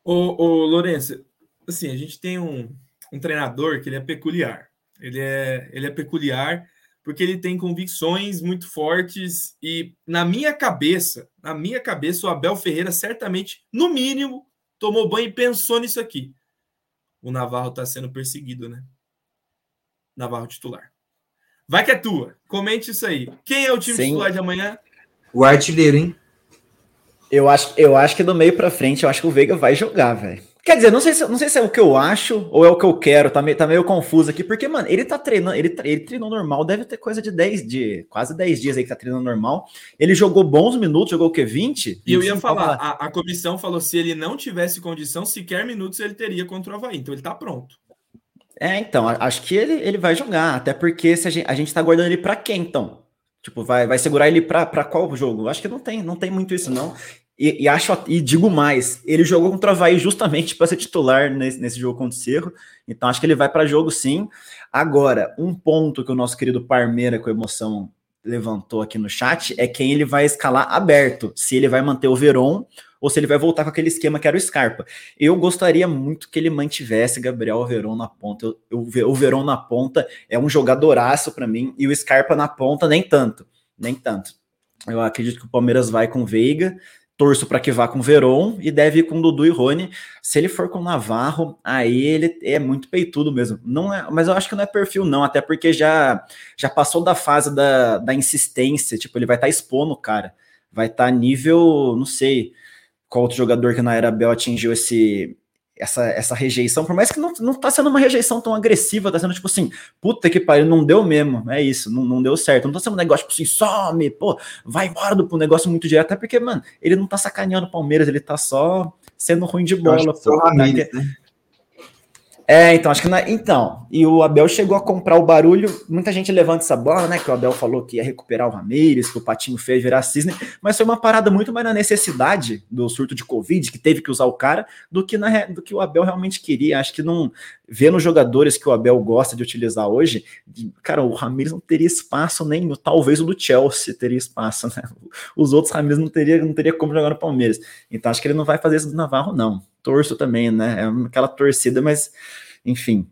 Ô, ô Lourenço, assim, a gente tem um, um treinador que ele é peculiar. Ele é, ele é peculiar porque ele tem convicções muito fortes e na minha cabeça, na minha cabeça, o Abel Ferreira certamente, no mínimo, tomou banho e pensou nisso aqui. O Navarro está sendo perseguido, né? Navarro titular. Vai que é tua. Comente isso aí. Quem é o time Sim. titular de amanhã? O artilheiro, hein? Eu acho, eu acho que do meio para frente, eu acho que o Veiga vai jogar, velho. Quer dizer, não sei, se, não sei se é o que eu acho ou é o que eu quero, tá meio, tá meio confuso aqui, porque, mano, ele tá treinando, ele, ele treinou normal, deve ter coisa de 10, de quase 10 dias aí que tá treinando normal. Ele jogou bons minutos, jogou o quê? 20? E eu ia falar, a, a, comissão falou se ele não tivesse condição, sequer minutos ele teria contra o Havaí, então ele tá pronto. É, então, acho que ele, ele vai jogar, até porque se a, gente, a gente tá guardando ele para quem, então? Tipo, vai, vai segurar ele para qual jogo? Acho que não tem, não tem muito isso, não. E, e, acho e digo mais, ele jogou contra o Havaí justamente para ser titular nesse, nesse jogo contra o Cerro. Então acho que ele vai para jogo sim. Agora, um ponto que o nosso querido Parmeira com emoção levantou aqui no chat é quem ele vai escalar aberto, se ele vai manter o Veron ou se ele vai voltar com aquele esquema que era o Scarpa. Eu gostaria muito que ele mantivesse Gabriel Veron na ponta. Eu, eu, o Veron na ponta é um jogadoraço para mim e o Scarpa na ponta nem tanto, nem tanto. Eu acredito que o Palmeiras vai com Veiga, torço para que vá com Veron e deve ir com Dudu e Rony. Se ele for com Navarro, aí ele é muito peitudo mesmo. Não é, mas eu acho que não é perfil, não, até porque já já passou da fase da, da insistência. Tipo, ele vai estar tá expondo cara. Vai estar tá nível, não sei qual outro jogador que na era Bel atingiu esse, essa, essa rejeição, por mais que não, não tá sendo uma rejeição tão agressiva, tá sendo tipo assim, puta que pariu, não deu mesmo, é isso, não, não deu certo, não tá sendo um negócio tipo assim, some, pô, vai embora do negócio muito direto, até porque, mano, ele não tá sacaneando o Palmeiras, ele tá só sendo ruim de bola, pô, Ramires, né? É, então, acho que é, Então, e o Abel chegou a comprar o barulho. Muita gente levanta essa bola, né? Que o Abel falou que ia recuperar o Ramires, que o Patinho fez virar cisne, mas foi uma parada muito mais na necessidade do surto de Covid, que teve que usar o cara, do que, na, do que o Abel realmente queria. Acho que não. Vendo os jogadores que o Abel gosta de utilizar hoje, cara, o Ramires não teria espaço nenhum. Talvez o do Chelsea teria espaço, né? Os outros Ramires não teria, não teria como jogar no Palmeiras. Então, acho que ele não vai fazer isso do Navarro, não torço também, né? É aquela torcida, mas enfim.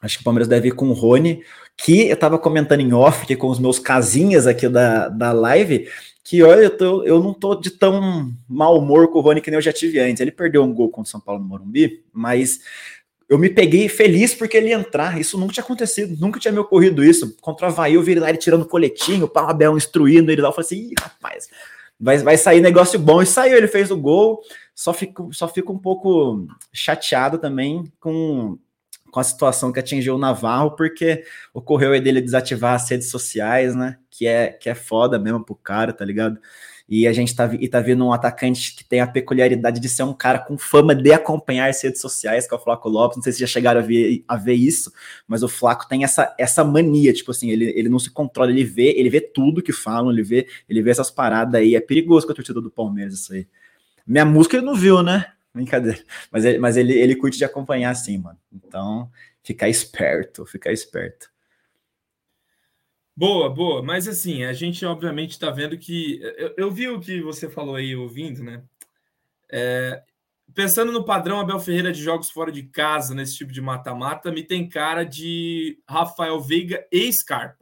Acho que o Palmeiras deve ir com o Rony, que eu tava comentando em off aqui com os meus casinhas aqui da, da live, que olha, eu, tô, eu não tô de tão mau humor com o Rony que nem eu já tive antes. Ele perdeu um gol contra o São Paulo no Morumbi, mas eu me peguei feliz porque ele ia entrar. Isso nunca tinha acontecido, nunca tinha me ocorrido isso. Contra o Havaí, eu vi lá ele tirando coletinho, o Abel instruindo ele lá. Eu falei assim, Ih, rapaz, vai, vai sair negócio bom. E saiu, ele fez o gol. Só fico, só fico um pouco chateado também com, com a situação que atingiu o Navarro, porque ocorreu aí dele desativar as redes sociais, né? Que é, que é foda mesmo pro cara, tá ligado? E a gente tá, e tá vendo um atacante que tem a peculiaridade de ser um cara com fama de acompanhar as redes sociais, que é o Flaco Lopes. Não sei se já chegaram a ver, a ver isso, mas o Flaco tem essa, essa mania, tipo assim, ele, ele não se controla, ele vê, ele vê tudo que falam, ele vê, ele vê essas paradas aí. É perigoso com a torcida do Palmeiras isso aí. Minha música ele não viu, né? Brincadeira. Mas, ele, mas ele, ele curte de acompanhar assim, mano. Então, ficar esperto, ficar esperto. Boa, boa. Mas assim, a gente obviamente está vendo que. Eu, eu, vi o que você falou aí ouvindo, né? É, pensando no padrão Abel Ferreira de jogos fora de casa, nesse tipo de mata-mata, me tem cara de Rafael Veiga e Scarpa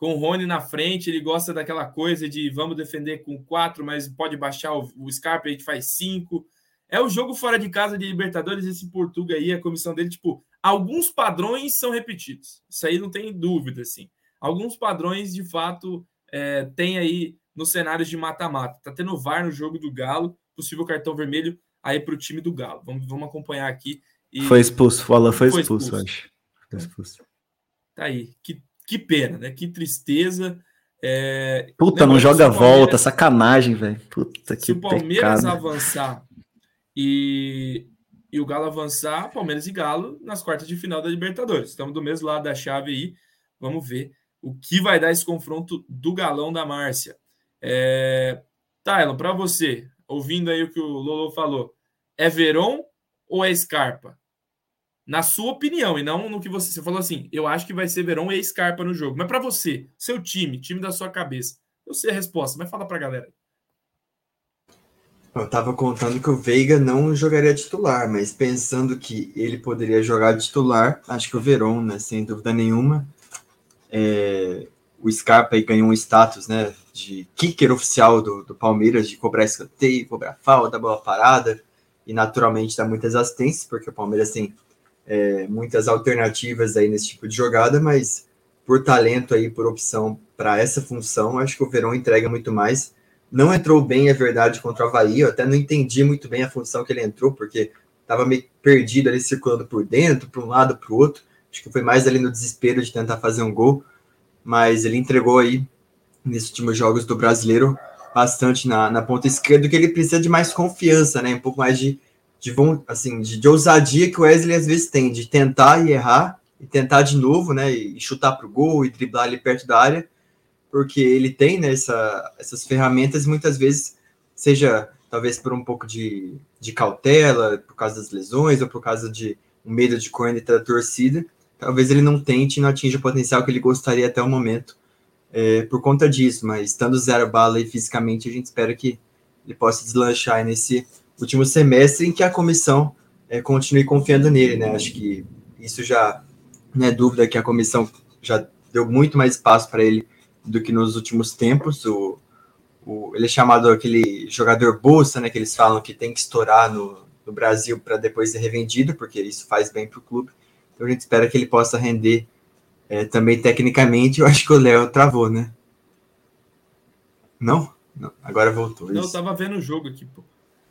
com o Rony na frente, ele gosta daquela coisa de vamos defender com quatro, mas pode baixar o, o Scarpa, a gente faz cinco. É o jogo fora de casa de Libertadores, esse Portuga aí, a comissão dele, tipo, alguns padrões são repetidos. Isso aí não tem dúvida, assim. Alguns padrões, de fato, é, tem aí nos cenários de mata-mata. Tá tendo VAR no jogo do Galo, possível cartão vermelho aí para o time do Galo. Vamos, vamos acompanhar aqui. E... Foi expulso, Fala foi, foi expulso, expulso, acho. Foi expulso. Tá aí. Que que pena, né? Que tristeza. É... Puta, não joga volta, sacanagem, velho. Puta que Se o Palmeiras pecado. avançar e, e o Galo avançar, Palmeiras e Galo nas quartas de final da Libertadores. Estamos do mesmo lado da chave aí. Vamos ver o que vai dar esse confronto do galão da Márcia. É... Tylon, para você, ouvindo aí o que o Lolo falou, é Veron ou é Scarpa? Na sua opinião e não no que você, você falou assim, eu acho que vai ser Verão e Scarpa no jogo. Mas para você, seu time, time da sua cabeça, eu sei a resposta, mas fala para a galera. Eu tava contando que o Veiga não jogaria titular, mas pensando que ele poderia jogar titular, acho que o Verón, né, sem dúvida nenhuma. É, o Scarpa aí ganhou um status, né, de kicker oficial do, do Palmeiras, de cobrar escanteio, cobrar falta, bola parada, e naturalmente dá muitas assistências, porque o Palmeiras tem é, muitas alternativas aí nesse tipo de jogada, mas por talento aí, por opção para essa função, acho que o Verão entrega muito mais. Não entrou bem, é verdade, contra o Havaí, eu até não entendi muito bem a função que ele entrou, porque estava meio perdido ali, circulando por dentro, para um lado, para o outro. Acho que foi mais ali no desespero de tentar fazer um gol, mas ele entregou aí, nesses últimos jogos do Brasileiro, bastante na, na ponta esquerda, que ele precisa de mais confiança, né? Um pouco mais de, de, assim, de, de ousadia que o Wesley às vezes tem, de tentar e errar, e tentar de novo, né? E chutar para o gol e driblar ali perto da área, porque ele tem né, essa, essas ferramentas, muitas vezes, seja talvez por um pouco de, de cautela, por causa das lesões, ou por causa de um medo de corneta da torcida, talvez ele não tente e não atinja o potencial que ele gostaria até o momento é, por conta disso, mas estando zero bala e fisicamente, a gente espera que ele possa deslanchar nesse último semestre em que a comissão é, continue confiando nele, né? Acho que isso já não é dúvida que a comissão já deu muito mais espaço para ele do que nos últimos tempos. O, o, ele é chamado aquele jogador bolsa, né? Que eles falam que tem que estourar no, no Brasil para depois ser revendido, porque isso faz bem para o clube. Então a gente espera que ele possa render é, também, tecnicamente, eu acho que o Léo travou, né? Não? Não, agora voltou. Não, eu tava vendo o jogo aqui, pô.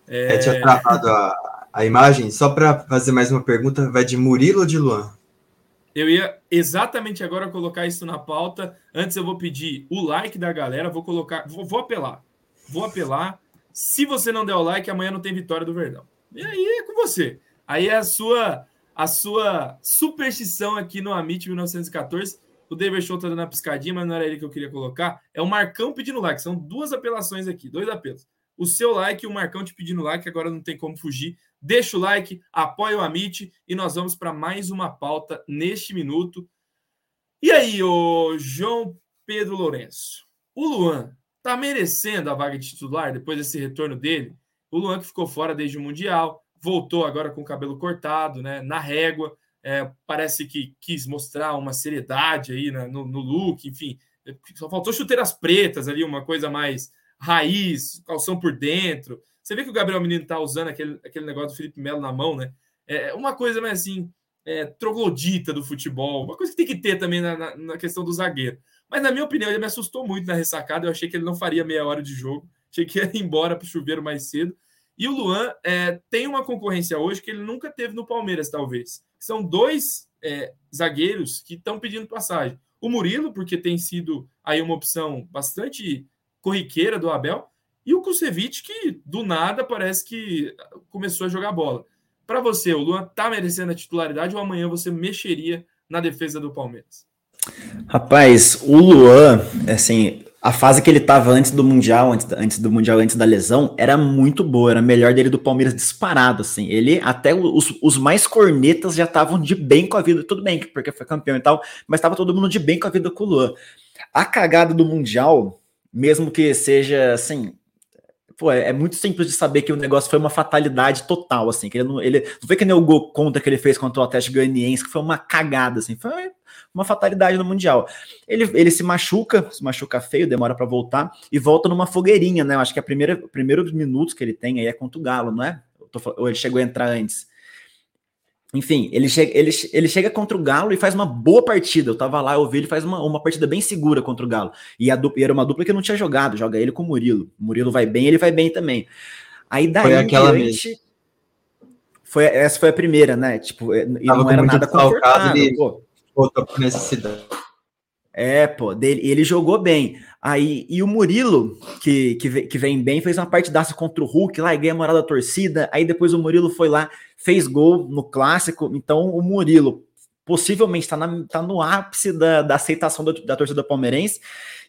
É, é tinha travado a, a imagem. Só para fazer mais uma pergunta, vai de Murilo ou de Luan? Eu ia exatamente agora colocar isso na pauta. Antes eu vou pedir o like da galera, vou colocar, vou, vou apelar. Vou apelar. Se você não der o like, amanhã não tem vitória do Verdão. E aí é com você. Aí é a sua a sua superstição aqui no Amit 1914. O David Show tá dando uma piscadinha, mas não era ele que eu queria colocar. É o Marcão pedindo like. São duas apelações aqui, dois apelos. O seu like o Marcão te pedindo like, agora não tem como fugir. Deixa o like, apoia o Amit e nós vamos para mais uma pauta neste minuto. E aí, o João Pedro Lourenço? O Luan tá merecendo a vaga de titular depois desse retorno dele? O Luan que ficou fora desde o Mundial, voltou agora com o cabelo cortado, né, na régua. É, parece que quis mostrar uma seriedade aí né, no, no, look, enfim. Só faltou chuteiras pretas ali, uma coisa mais raiz, calção por dentro. Você vê que o Gabriel Menino tá usando aquele, aquele negócio do Felipe Melo na mão, né? É uma coisa mais assim, é, troglodita do futebol, uma coisa que tem que ter também na, na, na, questão do zagueiro. Mas, na minha opinião, ele me assustou muito na ressacada. Eu achei que ele não faria meia hora de jogo, achei que ia embora para o chuveiro mais cedo. E o Luan é, tem uma concorrência hoje que ele nunca teve no Palmeiras, talvez. São dois é, zagueiros que estão pedindo passagem. O Murilo, porque tem sido aí uma opção bastante corriqueira do Abel, e o Kusevich, que do nada parece que começou a jogar bola. Para você, o Luan está merecendo a titularidade ou amanhã você mexeria na defesa do Palmeiras? Rapaz, o Luan, assim, a fase que ele estava antes do Mundial, antes, antes, do Mundial, antes da lesão, era muito boa, era melhor dele do Palmeiras disparado, assim. Ele, até os, os mais cornetas já estavam de bem com a vida, tudo bem, porque foi campeão e tal, mas estava todo mundo de bem com a vida com o Luan. A cagada do Mundial, mesmo que seja, assim, pô, é, é, muito simples de saber que o negócio foi uma fatalidade total, assim, que ele não, ele, não foi que nem o gol contra que ele fez contra o Atlético Goianiense, que foi uma cagada, assim, foi uma fatalidade no Mundial. Ele, ele se machuca, se machuca feio, demora para voltar e volta numa fogueirinha, né? Eu acho que a primeira, primeiros minutos que ele tem aí é contra o Galo, não é? Ou ele chegou a entrar antes. Enfim, ele chega, ele, ele chega contra o Galo e faz uma boa partida. Eu tava lá, eu vi ele faz uma, uma partida bem segura contra o Galo. E, a dupla, era uma dupla que não tinha jogado, joga ele com o Murilo. O Murilo vai bem, ele vai bem também. Aí daí foi aquela diante, foi essa foi a primeira, né? Tipo, e não era nada confortável. Ele voltou por necessidade. É, pô, dele, ele jogou bem. Aí, e o Murilo, que, que, que vem bem, fez uma partidaça contra o Hulk lá e ganha a moral da torcida. Aí depois o Murilo foi lá, fez gol no clássico. Então o Murilo possivelmente está tá no ápice da, da aceitação da, da torcida palmeirense,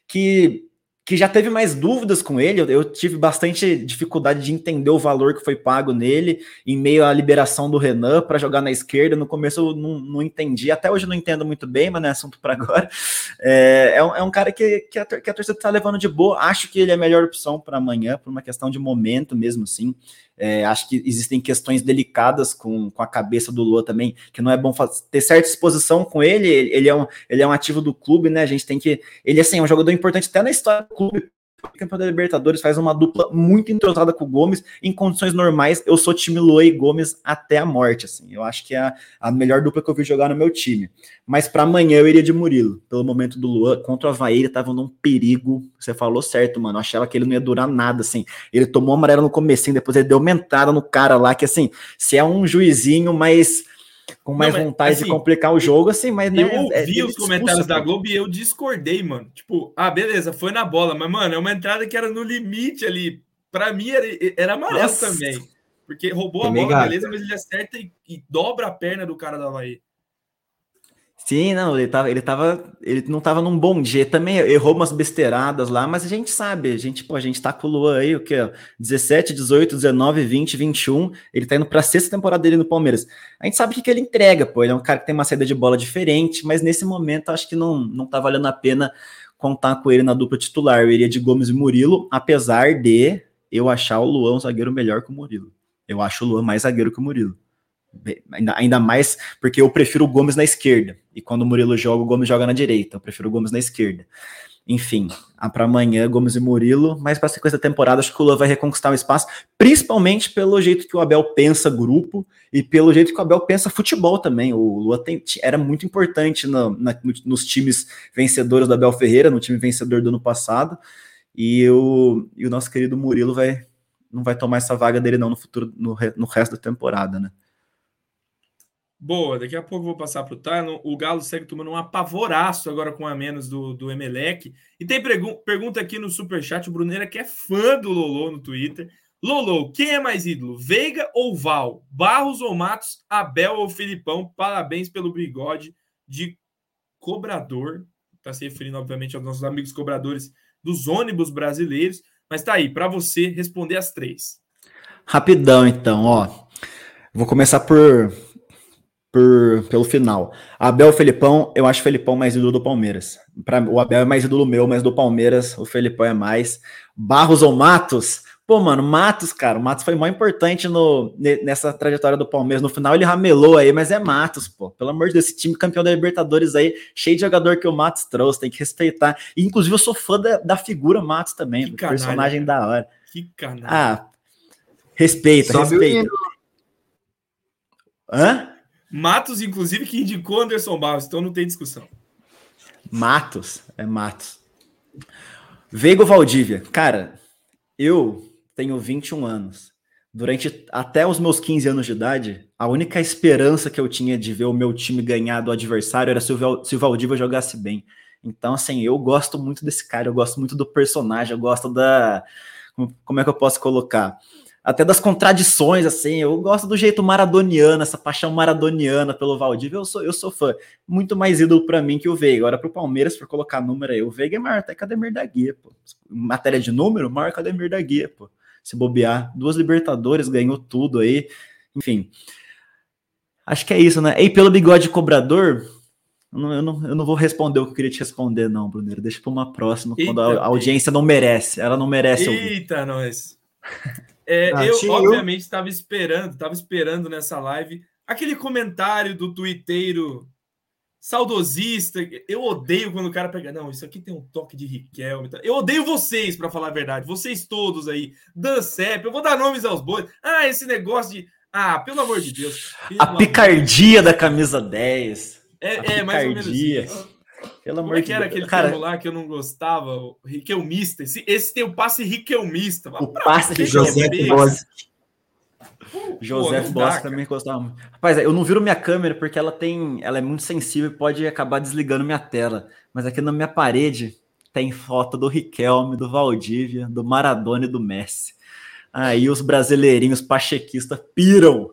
que, que já teve mais dúvidas com ele. Eu, tive bastante dificuldade de entender o valor que foi pago nele em meio à liberação do Renan para jogar na esquerda. No começo eu não, não, entendi, até hoje eu não entendo muito bem, mas não é assunto para agora. É, é, um, é, um, cara que, que, a, que a torcida está levando de boa. Acho que ele é a melhor opção para amanhã, por uma questão de momento mesmo, assim. É, acho que existem questões delicadas com, com a cabeça do Lua também, que não é bom fazer, ter certa exposição com ele. ele. Ele, é um, ele é um ativo do clube, né? A gente tem que. Ele assim, é um jogador importante até na história do clube, campeão da Libertadores faz uma dupla muito entrosada com o Gomes. Em condições normais, eu sou time Lua e Gomes até a morte. Assim, eu acho que é a, a melhor dupla que eu vi jogar no meu time. Mas para amanhã eu iria de Murilo, pelo momento do Lua. Contra o Havaí, ele tava num perigo. Você falou certo, mano. Eu achava que ele não ia durar nada, assim. Ele tomou amarelo no comecinho, depois ele deu uma entrada no cara lá, que assim, se é um juizinho mais com mais não, vontade assim, de complicar o jogo, assim, mas né, Eu é, ouvi é, os comentários da Globo e eu discordei, mano. Tipo, ah, beleza, foi na bola, mas, mano, é uma entrada que era no limite ali. Pra mim era, era amarelo Nossa. também. Porque roubou a bola, beleza, mas ele acerta e, e dobra a perna do cara da Havaí. Sim, não, ele tava, ele tava, ele não tava num bom dia também, errou umas besteiradas lá, mas a gente sabe, a gente, pô, a gente tá com o Luan aí, o que, 17, 18, 19, 20, 21, ele tá indo pra sexta temporada dele no Palmeiras. A gente sabe o que, que ele entrega, pô, ele é um cara que tem uma saída de bola diferente, mas nesse momento acho que não, não tá valendo a pena contar com ele na dupla titular, eu iria de Gomes e Murilo, apesar de eu achar o Luan um zagueiro melhor que o Murilo. Eu acho o Luan mais zagueiro que o Murilo. Ainda, ainda mais porque eu prefiro o Gomes na esquerda. E quando o Murilo joga, o Gomes joga na direita. Eu prefiro o Gomes na esquerda. Enfim, para amanhã, Gomes e Murilo. Mas para a sequência da temporada, acho que o Lula vai reconquistar o espaço, principalmente pelo jeito que o Abel pensa grupo e pelo jeito que o Abel pensa futebol também. O Lula era muito importante no, na, nos times vencedores do Abel Ferreira, no time vencedor do ano passado. E o, e o nosso querido Murilo vai, não vai tomar essa vaga dele, não, no futuro, no, no resto da temporada, né? Boa, daqui a pouco vou passar para o Tylon. O Galo segue tomando um apavoraço agora com a menos do, do Emelec. E tem pergunta aqui no Superchat, o Bruneira que é fã do Lolo no Twitter. Lolo, quem é mais ídolo? Veiga ou Val? Barros ou Matos? Abel ou Filipão? Parabéns pelo bigode de cobrador. Está se referindo, obviamente, aos nossos amigos cobradores dos ônibus brasileiros. Mas tá aí, para você responder as três. Rapidão, então, ó. Vou começar por por, pelo final. Abel Felipão, eu acho o Felipão mais ídolo do Palmeiras. Pra, o Abel é mais ídolo meu, mas do Palmeiras o Felipão é mais. Barros ou Matos? Pô, mano, Matos, cara, o Matos foi mais importante no, nessa trajetória do Palmeiras. No final ele ramelou aí, mas é Matos, pô. Pelo amor de Deus, esse time campeão da Libertadores aí, cheio de jogador que o Matos trouxe, tem que respeitar. E, inclusive, eu sou fã da, da figura Matos também, que do canalha, personagem cara. da hora. Que canal. Ah, respeita, Sobe respeita. Hã? Matos, inclusive, que indicou Anderson Barros, então não tem discussão. Matos, é Matos. Veigo Valdívia, cara, eu tenho 21 anos. Durante até os meus 15 anos de idade, a única esperança que eu tinha de ver o meu time ganhar do adversário era se o, Valdívia jogasse bem. Então, assim, eu gosto muito desse cara, eu gosto muito do personagem, eu gosto da. Como é que eu posso colocar? Até das contradições, assim. Eu gosto do jeito maradoniano, essa paixão maradoniana pelo Valdívia. Eu sou, eu sou fã. Muito mais ídolo para mim que o Veiga. Agora, pro Palmeiras, por colocar número aí, o Veiga é maior até que Ademir da Guia, pô. Matéria de número, maior que Ademir da Guia, pô. Se bobear. Duas Libertadores, ganhou tudo aí. Enfim. Acho que é isso, né? E pelo bigode cobrador, eu não, eu, não, eu não vou responder o que eu queria te responder, não, Bruneiro. Deixa para uma próxima, Eita, quando a, a audiência não merece. Ela não merece Eita, ouvir. Eita, nós. É, ah, eu, obviamente, estava esperando, estava esperando nessa live aquele comentário do twitteiro saudosista. Eu odeio quando o cara pega. Não, isso aqui tem um toque de Riquelme. Eu odeio vocês, para falar a verdade. Vocês todos aí. Dan Sepp, eu vou dar nomes aos bois. Ah, esse negócio de. Ah, pelo amor de Deus. A picardia da camisa 10. É, é mais ou menos isso. Pelo Como é que era aquele cara... termo lá que eu não gostava? O riquelmista. Esse, esse tem o passe riquelmista. O passe que José Bosch. José Bosch também gostava muito. Rapaz, eu não viro minha câmera porque ela tem, ela é muito sensível e pode acabar desligando minha tela. Mas aqui na minha parede tem foto do Riquelme, do Valdívia, do Maradona e do Messi. Aí os brasileirinhos pachequistas piram.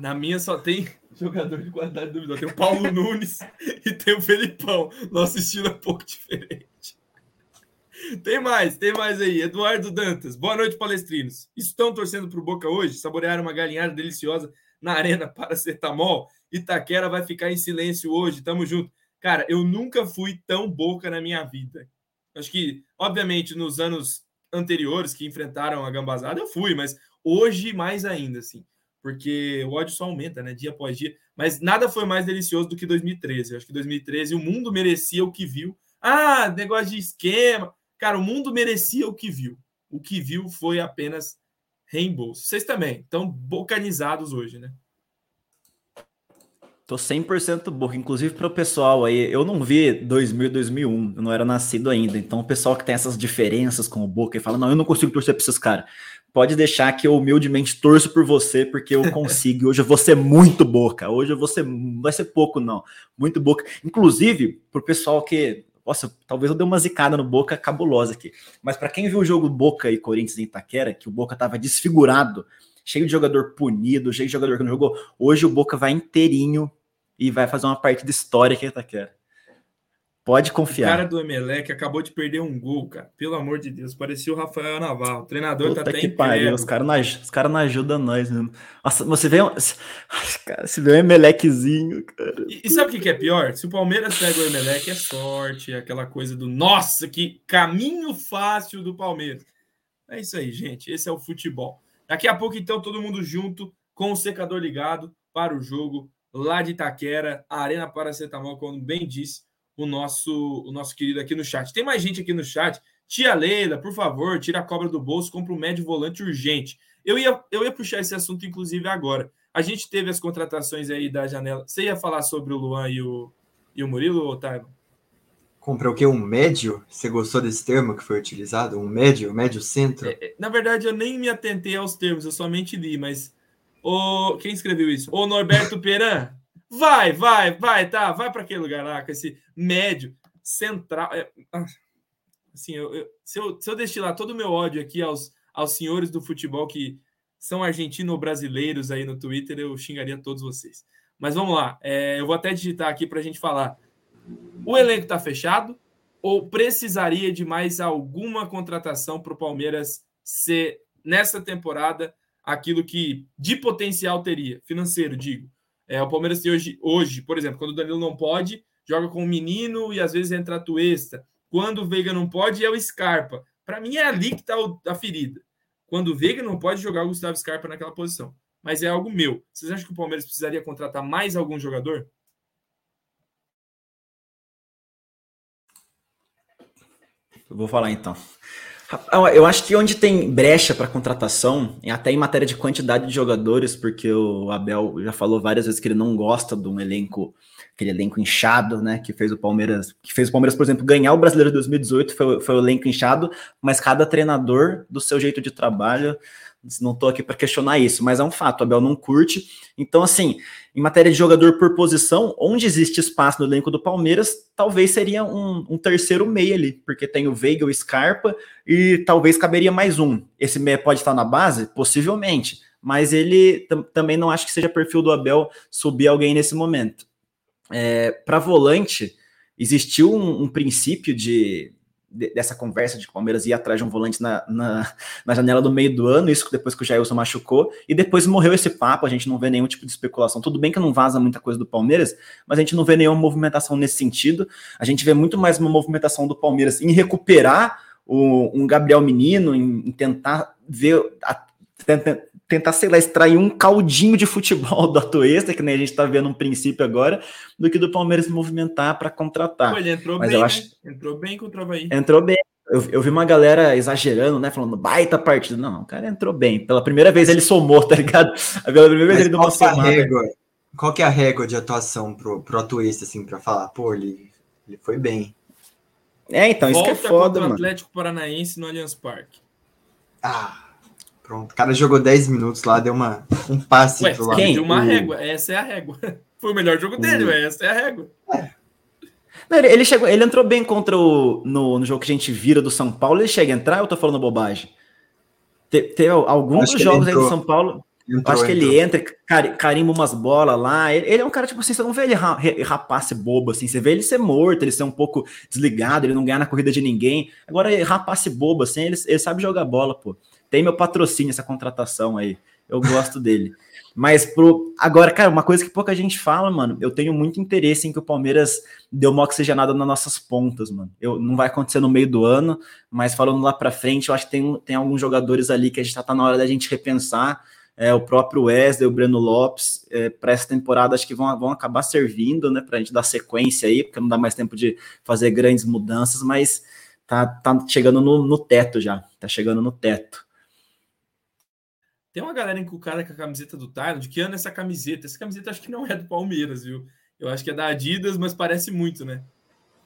Na minha só tem jogador de qualidade duvidosa. Tem o Paulo Nunes e tem o Felipão. Nosso estilo é um pouco diferente. Tem mais, tem mais aí. Eduardo Dantas. Boa noite, palestrinos. Estão torcendo para o Boca hoje? Saborearam uma galinhada deliciosa na Arena Paracetamol? Itaquera vai ficar em silêncio hoje. Tamo junto. Cara, eu nunca fui tão Boca na minha vida. Acho que, obviamente, nos anos anteriores que enfrentaram a gambazada, eu fui, mas hoje mais ainda, assim porque o ódio só aumenta, né, dia após dia. Mas nada foi mais delicioso do que 2013. Eu acho que 2013 o mundo merecia o que viu. Ah, negócio de esquema. Cara, o mundo merecia o que viu. O que viu foi apenas reembolso. Vocês também estão bocanizados hoje, né? Tô 100% boca, inclusive para o pessoal aí, eu não vi 2000 2001, eu não era nascido ainda, então o pessoal que tem essas diferenças com o Boca e fala, não, eu não consigo torcer para esses caras pode deixar que eu humildemente torço por você, porque eu consigo. Hoje eu vou ser muito boca. Hoje eu vou ser. Não vai ser pouco, não. Muito boca. Inclusive, pro pessoal que. Nossa, talvez eu dê uma zicada no Boca cabulosa aqui. Mas para quem viu o jogo Boca e Corinthians em Itaquera, que o Boca tava desfigurado, cheio de jogador punido, cheio de jogador que não jogou, hoje o Boca vai inteirinho e vai fazer uma partida histórica em Itaquera. Pode confiar. O cara do Emelec acabou de perder um gol, cara. Pelo amor de Deus, parecia o Rafael Navarro. O treinador Puta tá até que pariu, os caras não, cara não ajudam nós mesmo. Nossa, você vê um. Cara, você vê um Emeleczinho, cara. E, e sabe o que, que é pior? Se o Palmeiras pega o Emelec, é sorte, é aquela coisa do nossa, que caminho fácil do Palmeiras. É isso aí, gente. Esse é o futebol. Daqui a pouco, então, todo mundo junto com o secador ligado para o jogo lá de Itaquera, Arena Paracetamol, como bem disse o nosso, o nosso querido aqui no chat. Tem mais gente aqui no chat. Tia Leila, por favor, tira a cobra do bolso, compra um médio volante urgente. Eu ia, eu ia puxar esse assunto, inclusive, agora. A gente teve as contratações aí da janela. Você ia falar sobre o Luan e o, e o Murilo, Otávio? Comprar o quê? Um médio? Você gostou desse termo que foi utilizado? Um médio? Médio centro? É, é na verdade, eu nem me atentei aos termos, eu somente li, mas. O, quem escreveu isso? O Norberto Peran. Vai, vai, vai, tá, vai para aquele lugar lá, com esse médio, central. É, ah, assim, eu, eu, se, eu, se eu destilar todo o meu ódio aqui aos, aos senhores do futebol que são argentino-brasileiros aí no Twitter, eu xingaria todos vocês. Mas vamos lá, é, eu vou até digitar aqui para a gente falar. O elenco está fechado ou precisaria de mais alguma contratação para o Palmeiras ser, nessa temporada, aquilo que de potencial teria, financeiro, digo? É, o Palmeiras tem hoje, hoje, por exemplo, quando o Danilo não pode, joga com o menino e às vezes entra a Tuesta. Quando o Veiga não pode, é o Scarpa. Para mim é ali que está a ferida. Quando o Veiga não pode jogar o Gustavo Scarpa naquela posição. Mas é algo meu. Vocês acham que o Palmeiras precisaria contratar mais algum jogador? Eu vou falar então. Eu acho que onde tem brecha para contratação, até em matéria de quantidade de jogadores, porque o Abel já falou várias vezes que ele não gosta de um elenco, aquele elenco inchado, né? Que fez o Palmeiras, que fez o Palmeiras, por exemplo, ganhar o Brasileiro de 2018, foi, foi o elenco inchado, mas cada treinador do seu jeito de trabalho não estou aqui para questionar isso, mas é um fato, o Abel não curte. Então, assim, em matéria de jogador por posição, onde existe espaço no elenco do Palmeiras, talvez seria um, um terceiro meio ali, porque tem o Veiga, o Scarpa, e talvez caberia mais um. Esse meia pode estar na base? Possivelmente, mas ele também não acho que seja perfil do Abel subir alguém nesse momento. É, para volante, existiu um, um princípio de dessa conversa de que o Palmeiras ia atrás de um volante na, na, na, janela do meio do ano, isso depois que o Jailson machucou, e depois morreu esse papo, a gente não vê nenhum tipo de especulação. Tudo bem que não vaza muita coisa do Palmeiras, mas a gente não vê nenhuma movimentação nesse sentido. A gente vê muito mais uma movimentação do Palmeiras em recuperar o, um Gabriel Menino, em, em tentar ver. A, tentar, sei lá, extrair um caldinho de futebol do Atuesta, que nem a gente está vendo um princípio agora, do que do Palmeiras se movimentar para contratar. Pô, ele entrou Mas bem, eu acho... Né? entrou bem contra o Havaí. Entrou bem. Eu, eu, vi uma galera exagerando, né? Falando baita partida. Não, o cara entrou bem. Pela primeira vez ele somou, tá ligado? Pela primeira vez ele deu uma somada. Régua, qual que é a régua de atuação pro, pro Atuesta, assim, para falar, pô, ele, ele foi bem. É, então, Volta isso que é foda, mano. Atlético Paranaense no Allianz Parque. Ah, Pronto, o cara jogou 10 minutos lá, deu uma, um passe Ué, pro lado. Quem? uma régua, essa é a régua. Foi o melhor jogo dele, o... essa é a régua. É. Não, ele, ele, chegou, ele entrou bem contra o. No, no jogo que a gente vira do São Paulo, ele chega a entrar ou eu tô falando bobagem? Te, teve alguns jogos aí do São Paulo. Entrou, acho que entrou. ele entra, car carimba umas bolas lá. Ele, ele, é um cara, tipo assim, você não vê ele ra rapaz bobo, assim. Você vê ele ser morto, ele ser um pouco desligado, ele não ganhar na corrida de ninguém. Agora, rapaz bobo, assim, ele, ele sabe jogar bola, pô. Tem meu patrocínio essa contratação aí. Eu gosto dele. Mas pro. Agora, cara, uma coisa que pouca gente fala, mano, eu tenho muito interesse em que o Palmeiras dê uma oxigenada nas nossas pontas, mano. Eu, não vai acontecer no meio do ano, mas falando lá pra frente, eu acho que tem, tem alguns jogadores ali que a gente tá, tá na hora da gente repensar. É, o próprio Wesley, o Breno Lopes, é, para essa temporada, acho que vão, vão acabar servindo, né, para a gente dar sequência aí, porque não dá mais tempo de fazer grandes mudanças, mas tá, tá chegando no, no teto já, tá chegando no teto. Tem uma galera encucada com a camiseta do Tyler. De que ano é essa camiseta? Essa camiseta acho que não é do Palmeiras, viu? Eu acho que é da Adidas, mas parece muito, né?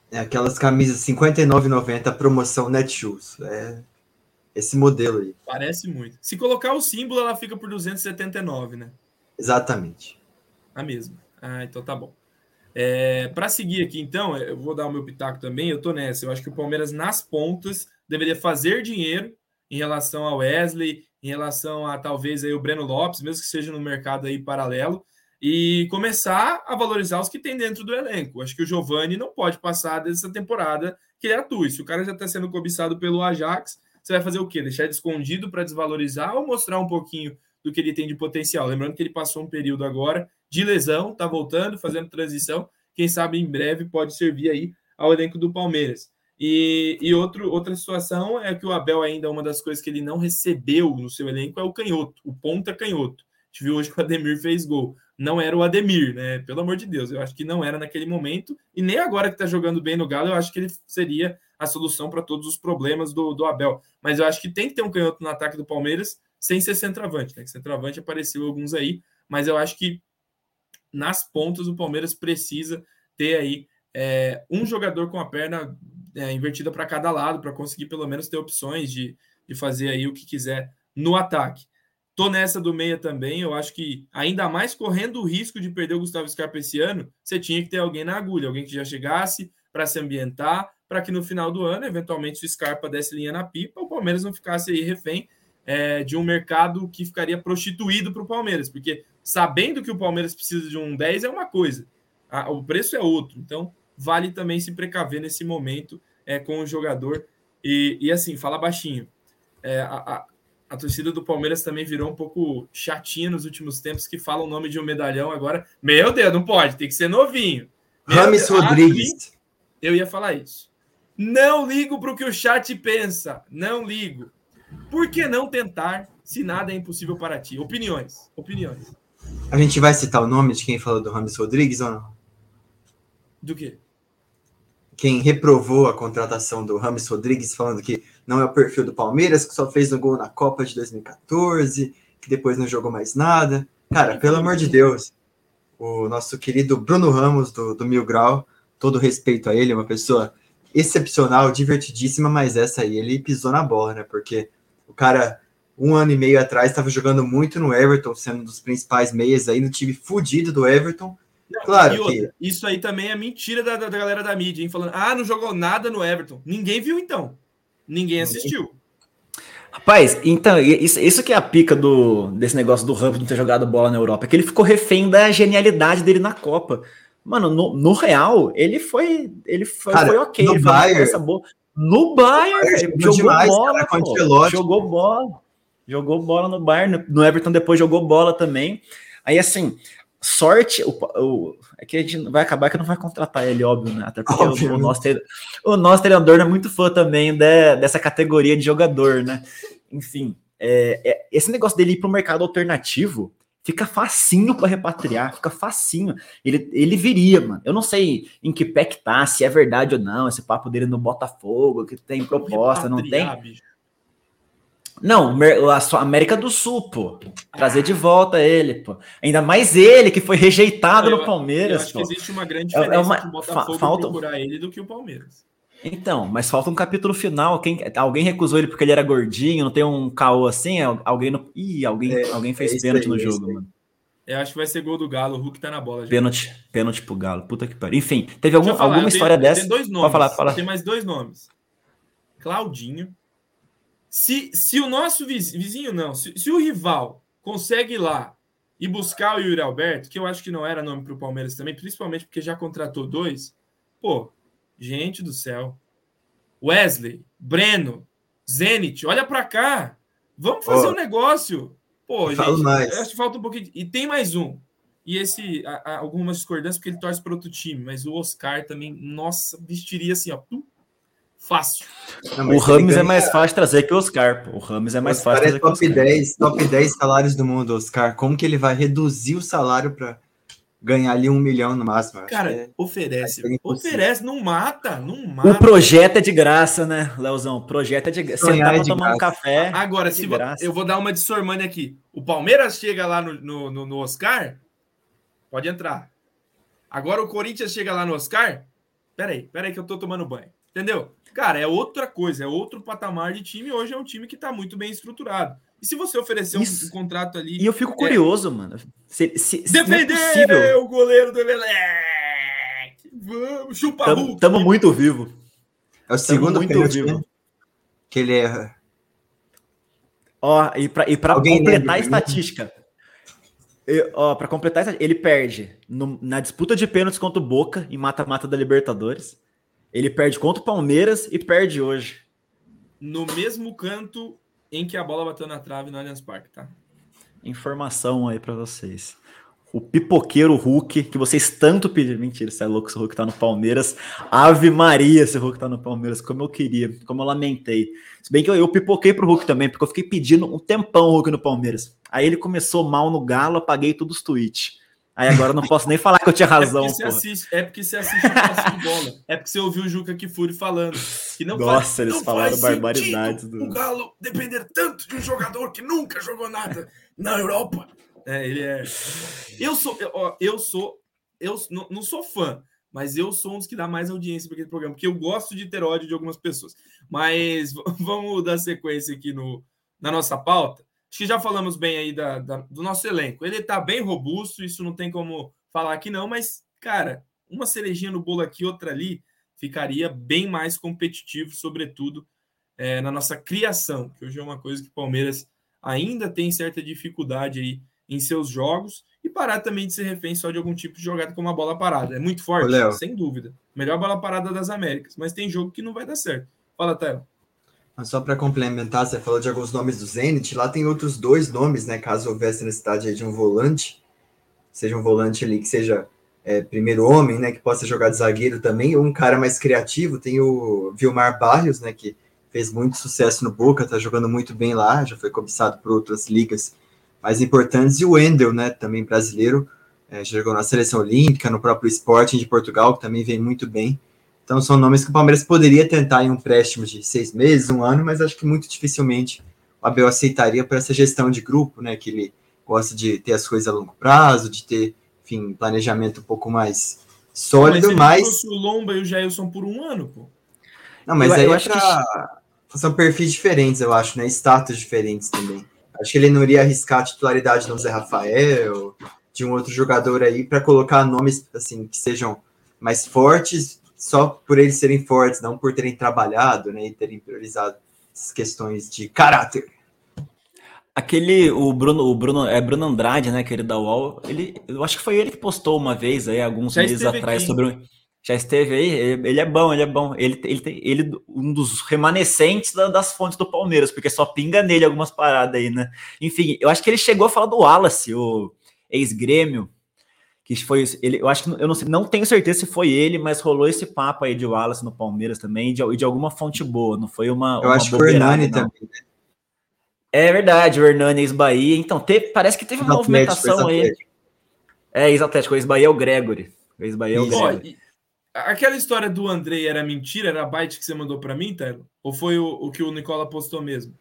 É aquelas camisas 59,90 promoção Netshoes. É esse modelo aí. Parece muito. Se colocar o símbolo, ela fica por 279, né? Exatamente. A mesma. Ah, então tá bom. É, para seguir aqui, então, eu vou dar o meu pitaco também. Eu tô nessa. Eu acho que o Palmeiras, nas pontas, deveria fazer dinheiro em relação ao Wesley, em relação a talvez aí o Breno Lopes, mesmo que seja no mercado aí paralelo, e começar a valorizar os que tem dentro do elenco. Acho que o Giovani não pode passar dessa temporada que ele atue. Se o cara já está sendo cobiçado pelo Ajax, você vai fazer o quê? Deixar ele escondido para desvalorizar ou mostrar um pouquinho do que ele tem de potencial? Lembrando que ele passou um período agora de lesão, está voltando, fazendo transição. Quem sabe em breve pode servir aí ao elenco do Palmeiras. E, e outro, outra situação é que o Abel, ainda uma das coisas que ele não recebeu no seu elenco é o canhoto, o ponta canhoto. A gente viu hoje que o Ademir fez gol. Não era o Ademir, né? Pelo amor de Deus, eu acho que não era naquele momento. E nem agora que está jogando bem no Galo, eu acho que ele seria a solução para todos os problemas do, do Abel. Mas eu acho que tem que ter um canhoto no ataque do Palmeiras sem ser centroavante, né? Que centroavante apareceu alguns aí, mas eu acho que nas pontas o Palmeiras precisa ter aí é, um jogador com a perna é, invertida para cada lado, para conseguir pelo menos ter opções de, de fazer aí o que quiser no ataque. Tô nessa do meia também. Eu acho que, ainda mais correndo o risco de perder o Gustavo Scarpa esse ano, você tinha que ter alguém na agulha, alguém que já chegasse para se ambientar, para que no final do ano, eventualmente, se o Scarpa desse linha na pipa, o Palmeiras não ficasse aí refém é, de um mercado que ficaria prostituído para o Palmeiras, porque sabendo que o Palmeiras precisa de um 10 é uma coisa, a, o preço é outro. Então, vale também se precaver nesse momento é, com o jogador. E, e assim, fala baixinho. É, a, a, a, torcida do Palmeiras também virou um pouco chatinha nos últimos tempos, que fala o nome de um medalhão agora. Meu Deus, não pode, tem que ser novinho. Rames Rodrigues. Eu ia falar isso. Não ligo para o que o chat pensa. Não ligo. Por que não tentar se nada é impossível para ti? Opiniões. Opiniões. A gente vai citar o nome de quem falou do Rames Rodrigues ou não? Do quê? Quem reprovou a contratação do Rames Rodrigues, falando que não é o perfil do Palmeiras, que só fez um gol na Copa de 2014, que depois não jogou mais nada. Cara, pelo amor de Deus, o nosso querido Bruno Ramos, do, do Mil Grau, todo respeito a ele, uma pessoa excepcional, divertidíssima, mas essa aí ele pisou na bola, né? Porque o cara, um ano e meio atrás, estava jogando muito no Everton, sendo um dos principais meias aí no time fudido do Everton, Claro outra, que... Isso aí também é mentira da, da, galera da mídia, hein? Falando, ah, não jogou nada no Everton. Ninguém viu, então. Ninguém assistiu. Rapaz, então, isso, isso que é a pica do, desse negócio do Ramos não ter jogado bola na Europa, é que ele ficou refém da genialidade dele na Copa. Mano, no, no Real, ele foi, ele foi, Cara, foi ok. No Bayern, boa. No Bayern, jogou demais, bola, cara, jogou bola. Jogou bola no Bayern, no Everton depois jogou bola também. Aí, assim, sorte, o, o, é que a gente vai acabar que não vai contratar ele, óbvio, né? Até porque o, o, nosso, o nosso treinador não é muito fã também de, dessa categoria de jogador, né? Enfim, é, é, esse negócio dele ir para o mercado alternativo fica facinho para repatriar, fica facinho. Ele, ele viria, mano. Eu não sei em que pé que tá, se é verdade ou não, esse papo dele no Botafogo, que tem proposta, não tem. Bicho. Não, a América do Sul, pô. Trazer de volta ele, pô. Ainda mais ele, que foi rejeitado eu, no Palmeiras. Eu acho pô. que existe uma grande diferença é, é uma, entre o Botafogo falta... procurar ele do que o Palmeiras. Então, mas falta um capítulo final. Quem, alguém recusou ele porque ele era gordinho, não tem um caô assim? Alguém no, Ih, alguém, é, alguém fez é pênalti aí, no jogo, mano. Eu acho que vai ser gol do Galo, o Hulk tá na bola. Já. Pênalti, pênalti pro Galo, puta que pariu. Enfim, teve algum, falar, alguma história tenho, dessa? Tem dois nomes. Pode falar, falar. Tem mais dois nomes. Claudinho se, se o nosso vizinho, não, se, se o rival consegue ir lá e buscar o Yuri Alberto, que eu acho que não era nome para o Palmeiras também, principalmente porque já contratou dois. Pô, gente do céu. Wesley, Breno, Zenit, olha para cá. Vamos fazer oh, um negócio. Pô, gente, mais. acho que falta um pouquinho. E tem mais um. E esse, há, há algumas discordâncias, porque ele torce para outro time, mas o Oscar também, nossa, vestiria assim, ó. Fácil. Não, o Ramos é mais fácil trazer que o Oscar. Pô. O Ramos é mais Oscar fácil é top que o Oscar. 10, top 10 salários do mundo, Oscar. Como que ele vai reduzir o salário para ganhar ali um milhão no máximo? Cara, é, oferece. Oferece, não mata, não mata. O projeto é de graça, né, Leozão? O projeto é de graça. Sentar é pra tomar graça. um café. Agora, se eu vou dar uma de Sormani aqui. O Palmeiras chega lá no, no, no, no Oscar, pode entrar. Agora o Corinthians chega lá no Oscar. Peraí, peraí que eu tô tomando banho. Entendeu? Cara, é outra coisa, é outro patamar de time. Hoje é um time que está muito bem estruturado. E se você oferecer um, um, contrato ali. E eu fico curioso, é... mano. Se, se, se Defender é o goleiro do Emelec! Vamos, chupa Tamo, tamo muito vivo. É o segundo muito pênalti vivo. que ele erra. Ó, e para e pra completar a estatística. Eu, ó, para completar, ele perde no, na disputa de pênaltis contra o Boca em mata-mata da Libertadores. Ele perde contra o Palmeiras e perde hoje. No mesmo canto em que a bola bateu na trave no Allianz Parque, tá? Informação aí para vocês. O pipoqueiro Hulk, que vocês tanto pediram. Mentira, você é louco, esse Hulk tá no Palmeiras. Ave Maria, esse Hulk tá no Palmeiras, como eu queria, como eu lamentei. Se bem que eu, eu pipoquei pro Hulk também, porque eu fiquei pedindo um tempão o Hulk no Palmeiras. Aí ele começou mal no Galo, apaguei todos os tweets. Aí agora eu não posso nem falar que eu tinha razão. É porque, você assiste, é porque você assiste o passe de bola. É porque você ouviu o Juca Kifuri falando. Que não Nossa, faz, eles não falaram barbaridades. Do... O Galo depender tanto de um jogador que nunca jogou nada na Europa. É, ele é. Eu sou, eu, eu sou, eu não, não sou fã, mas eu sou um dos que dá mais audiência para aquele programa, porque eu gosto de ter ódio de algumas pessoas. Mas vamos dar sequência aqui no, na nossa pauta. Acho que já falamos bem aí da, da, do nosso elenco. Ele está bem robusto, isso não tem como falar aqui não, mas, cara, uma cerejinha no bolo aqui, outra ali, ficaria bem mais competitivo, sobretudo é, na nossa criação, que hoje é uma coisa que o Palmeiras ainda tem certa dificuldade aí em seus jogos e parar também de ser refém só de algum tipo de jogada como a bola parada. É muito forte, Ô, sem dúvida. Melhor bola parada das Américas, mas tem jogo que não vai dar certo. Fala, Théo. Só para complementar, você falou de alguns nomes do Zenit, lá tem outros dois nomes, né? Caso houvesse necessidade de um volante, seja um volante ali que seja é, primeiro homem, né? Que possa jogar de zagueiro também, ou um cara mais criativo, tem o Vilmar Barrios, né? Que fez muito sucesso no Boca, tá jogando muito bem lá, já foi cobiçado por outras ligas mais importantes, e o Wendel, né? Também brasileiro, é, jogou na seleção olímpica, no próprio Sporting de Portugal, que também vem muito bem. Então são nomes que o Palmeiras poderia tentar em um empréstimo de seis meses, um ano, mas acho que muito dificilmente o Abel aceitaria por essa gestão de grupo, né? Que ele gosta de ter as coisas a longo prazo, de ter, enfim, planejamento um pouco mais sólido, mas. mas... o Lomba e o Jailson por um ano, pô. Não, mas eu, aí eu é acho pra... que são perfis diferentes, eu acho, né? Status diferentes também. Acho que ele não iria arriscar a titularidade do Zé Rafael, de um outro jogador aí, para colocar nomes assim que sejam mais fortes só por eles serem fortes, não por terem trabalhado, né, e terem priorizado essas questões de caráter. Aquele, o Bruno, o Bruno, é Bruno Andrade, né, que ele da UOL, ele, eu acho que foi ele que postou uma vez aí, alguns Já meses atrás, aqui. sobre já esteve aí, ele é bom, ele é bom. Ele, ele tem ele um dos remanescentes da, das fontes do Palmeiras, porque só pinga nele algumas paradas aí, né? Enfim, eu acho que ele chegou a falar do Wallace, o ex-grêmio, que foi ele, eu acho que eu não, sei, não tenho certeza se foi ele, mas rolou esse papo aí de Wallace no Palmeiras também, de, de alguma fonte boa, não foi uma. Eu uma acho que o Hernani não. também. Né? É verdade, o Hernani ex-Bahia. Então, te, parece que teve uma movimentação aí. É, ex-Atlético, ex-Bahia é o Gregory. Ex-Bahia é o Gregory. aquela história do Andrei era mentira? Era a byte que você mandou para mim, Telo? Ou foi o, o que o Nicola postou mesmo?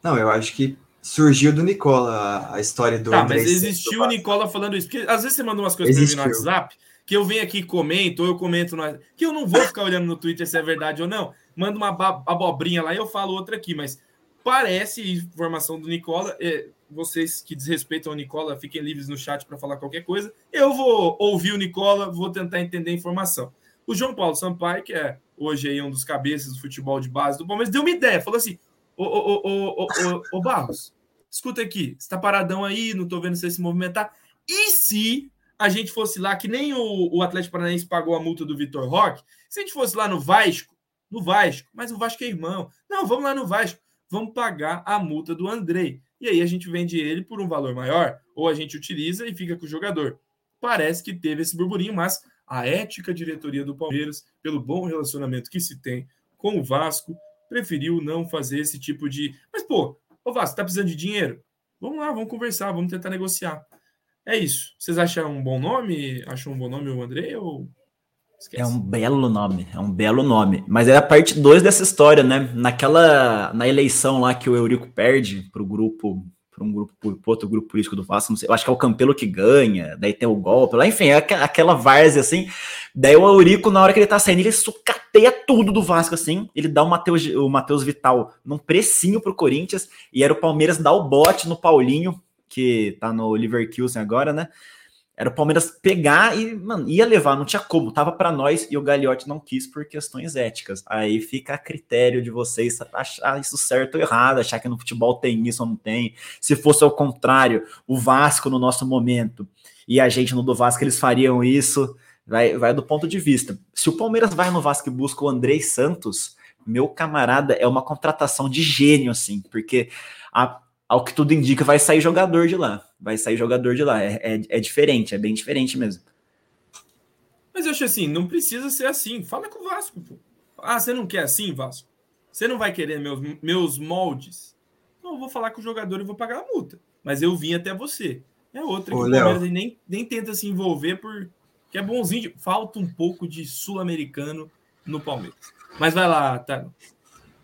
Não, eu acho que surgiu do Nicola a história do tá, André mas existiu o Nicola falando isso. Porque às vezes você manda umas coisas para mim no WhatsApp que eu venho aqui e comento, ou eu comento no... que eu não vou ficar olhando no Twitter se é verdade ou não. Manda uma abobrinha lá e eu falo outra aqui, mas parece informação do Nicola. É, vocês que desrespeitam o Nicola, fiquem livres no chat para falar qualquer coisa. Eu vou ouvir o Nicola, vou tentar entender a informação. O João Paulo Sampaio, que é hoje aí um dos cabeças do futebol de base do Palmeiras, deu uma ideia, falou assim: Ô, ô, ô, ô, ô, ô Barros, escuta aqui, você tá paradão aí, não tô vendo você se movimentar. E se a gente fosse lá, que nem o, o Atlético Paranaense pagou a multa do Vitor Roque, se a gente fosse lá no Vasco, no Vasco, mas o Vasco é irmão. Não, vamos lá no Vasco, vamos pagar a multa do Andrei. E aí a gente vende ele por um valor maior, ou a gente utiliza e fica com o jogador. Parece que teve esse burburinho, mas a ética diretoria do Palmeiras, pelo bom relacionamento que se tem com o Vasco, preferiu não fazer esse tipo de. Mas, pô, ô Vasco, tá precisando de dinheiro? Vamos lá, vamos conversar, vamos tentar negociar. É isso. Vocês acham um bom nome? Acham um bom nome o André ou Esquece. É um belo nome, é um belo nome. Mas é a parte 2 dessa história, né? Naquela na eleição lá que o Eurico perde para o grupo, para um grupo, para outro grupo político do Vasco, não sei, eu acho que é o Campelo que ganha, daí tem o golpe lá, enfim, é aquela várzea assim. Daí o Eurico, na hora que ele tá saindo, ele sucateia tudo do Vasco, assim. Ele dá o Matheus o Mateus Vital num precinho pro Corinthians, e era o Palmeiras dar o bote no Paulinho que tá no Leverkusen agora, né? Era o Palmeiras pegar e, mano, ia levar, não tinha como, tava para nós e o Gagliotti não quis por questões éticas. Aí fica a critério de vocês achar isso certo ou errado, achar que no futebol tem isso ou não tem. Se fosse ao contrário, o Vasco no nosso momento e a gente no do Vasco, eles fariam isso. Vai, vai do ponto de vista. Se o Palmeiras vai no Vasco e busca o Andrei Santos, meu camarada, é uma contratação de gênio, assim, porque a, ao que tudo indica, vai sair jogador de lá. Vai sair jogador de lá. É, é, é, diferente, é bem diferente mesmo. Mas eu acho assim, não precisa ser assim. Fala com o Vasco, pô. Ah, você não quer assim, Vasco? Você não vai querer meus, meus moldes? Então eu vou falar com o jogador e vou pagar a multa. Mas eu vim até você. É outra que Ô, o Palmeiras nem, nem tenta se envolver porque é bonzinho. Falta um pouco de sul-americano no Palmeiras. Mas vai lá, tá?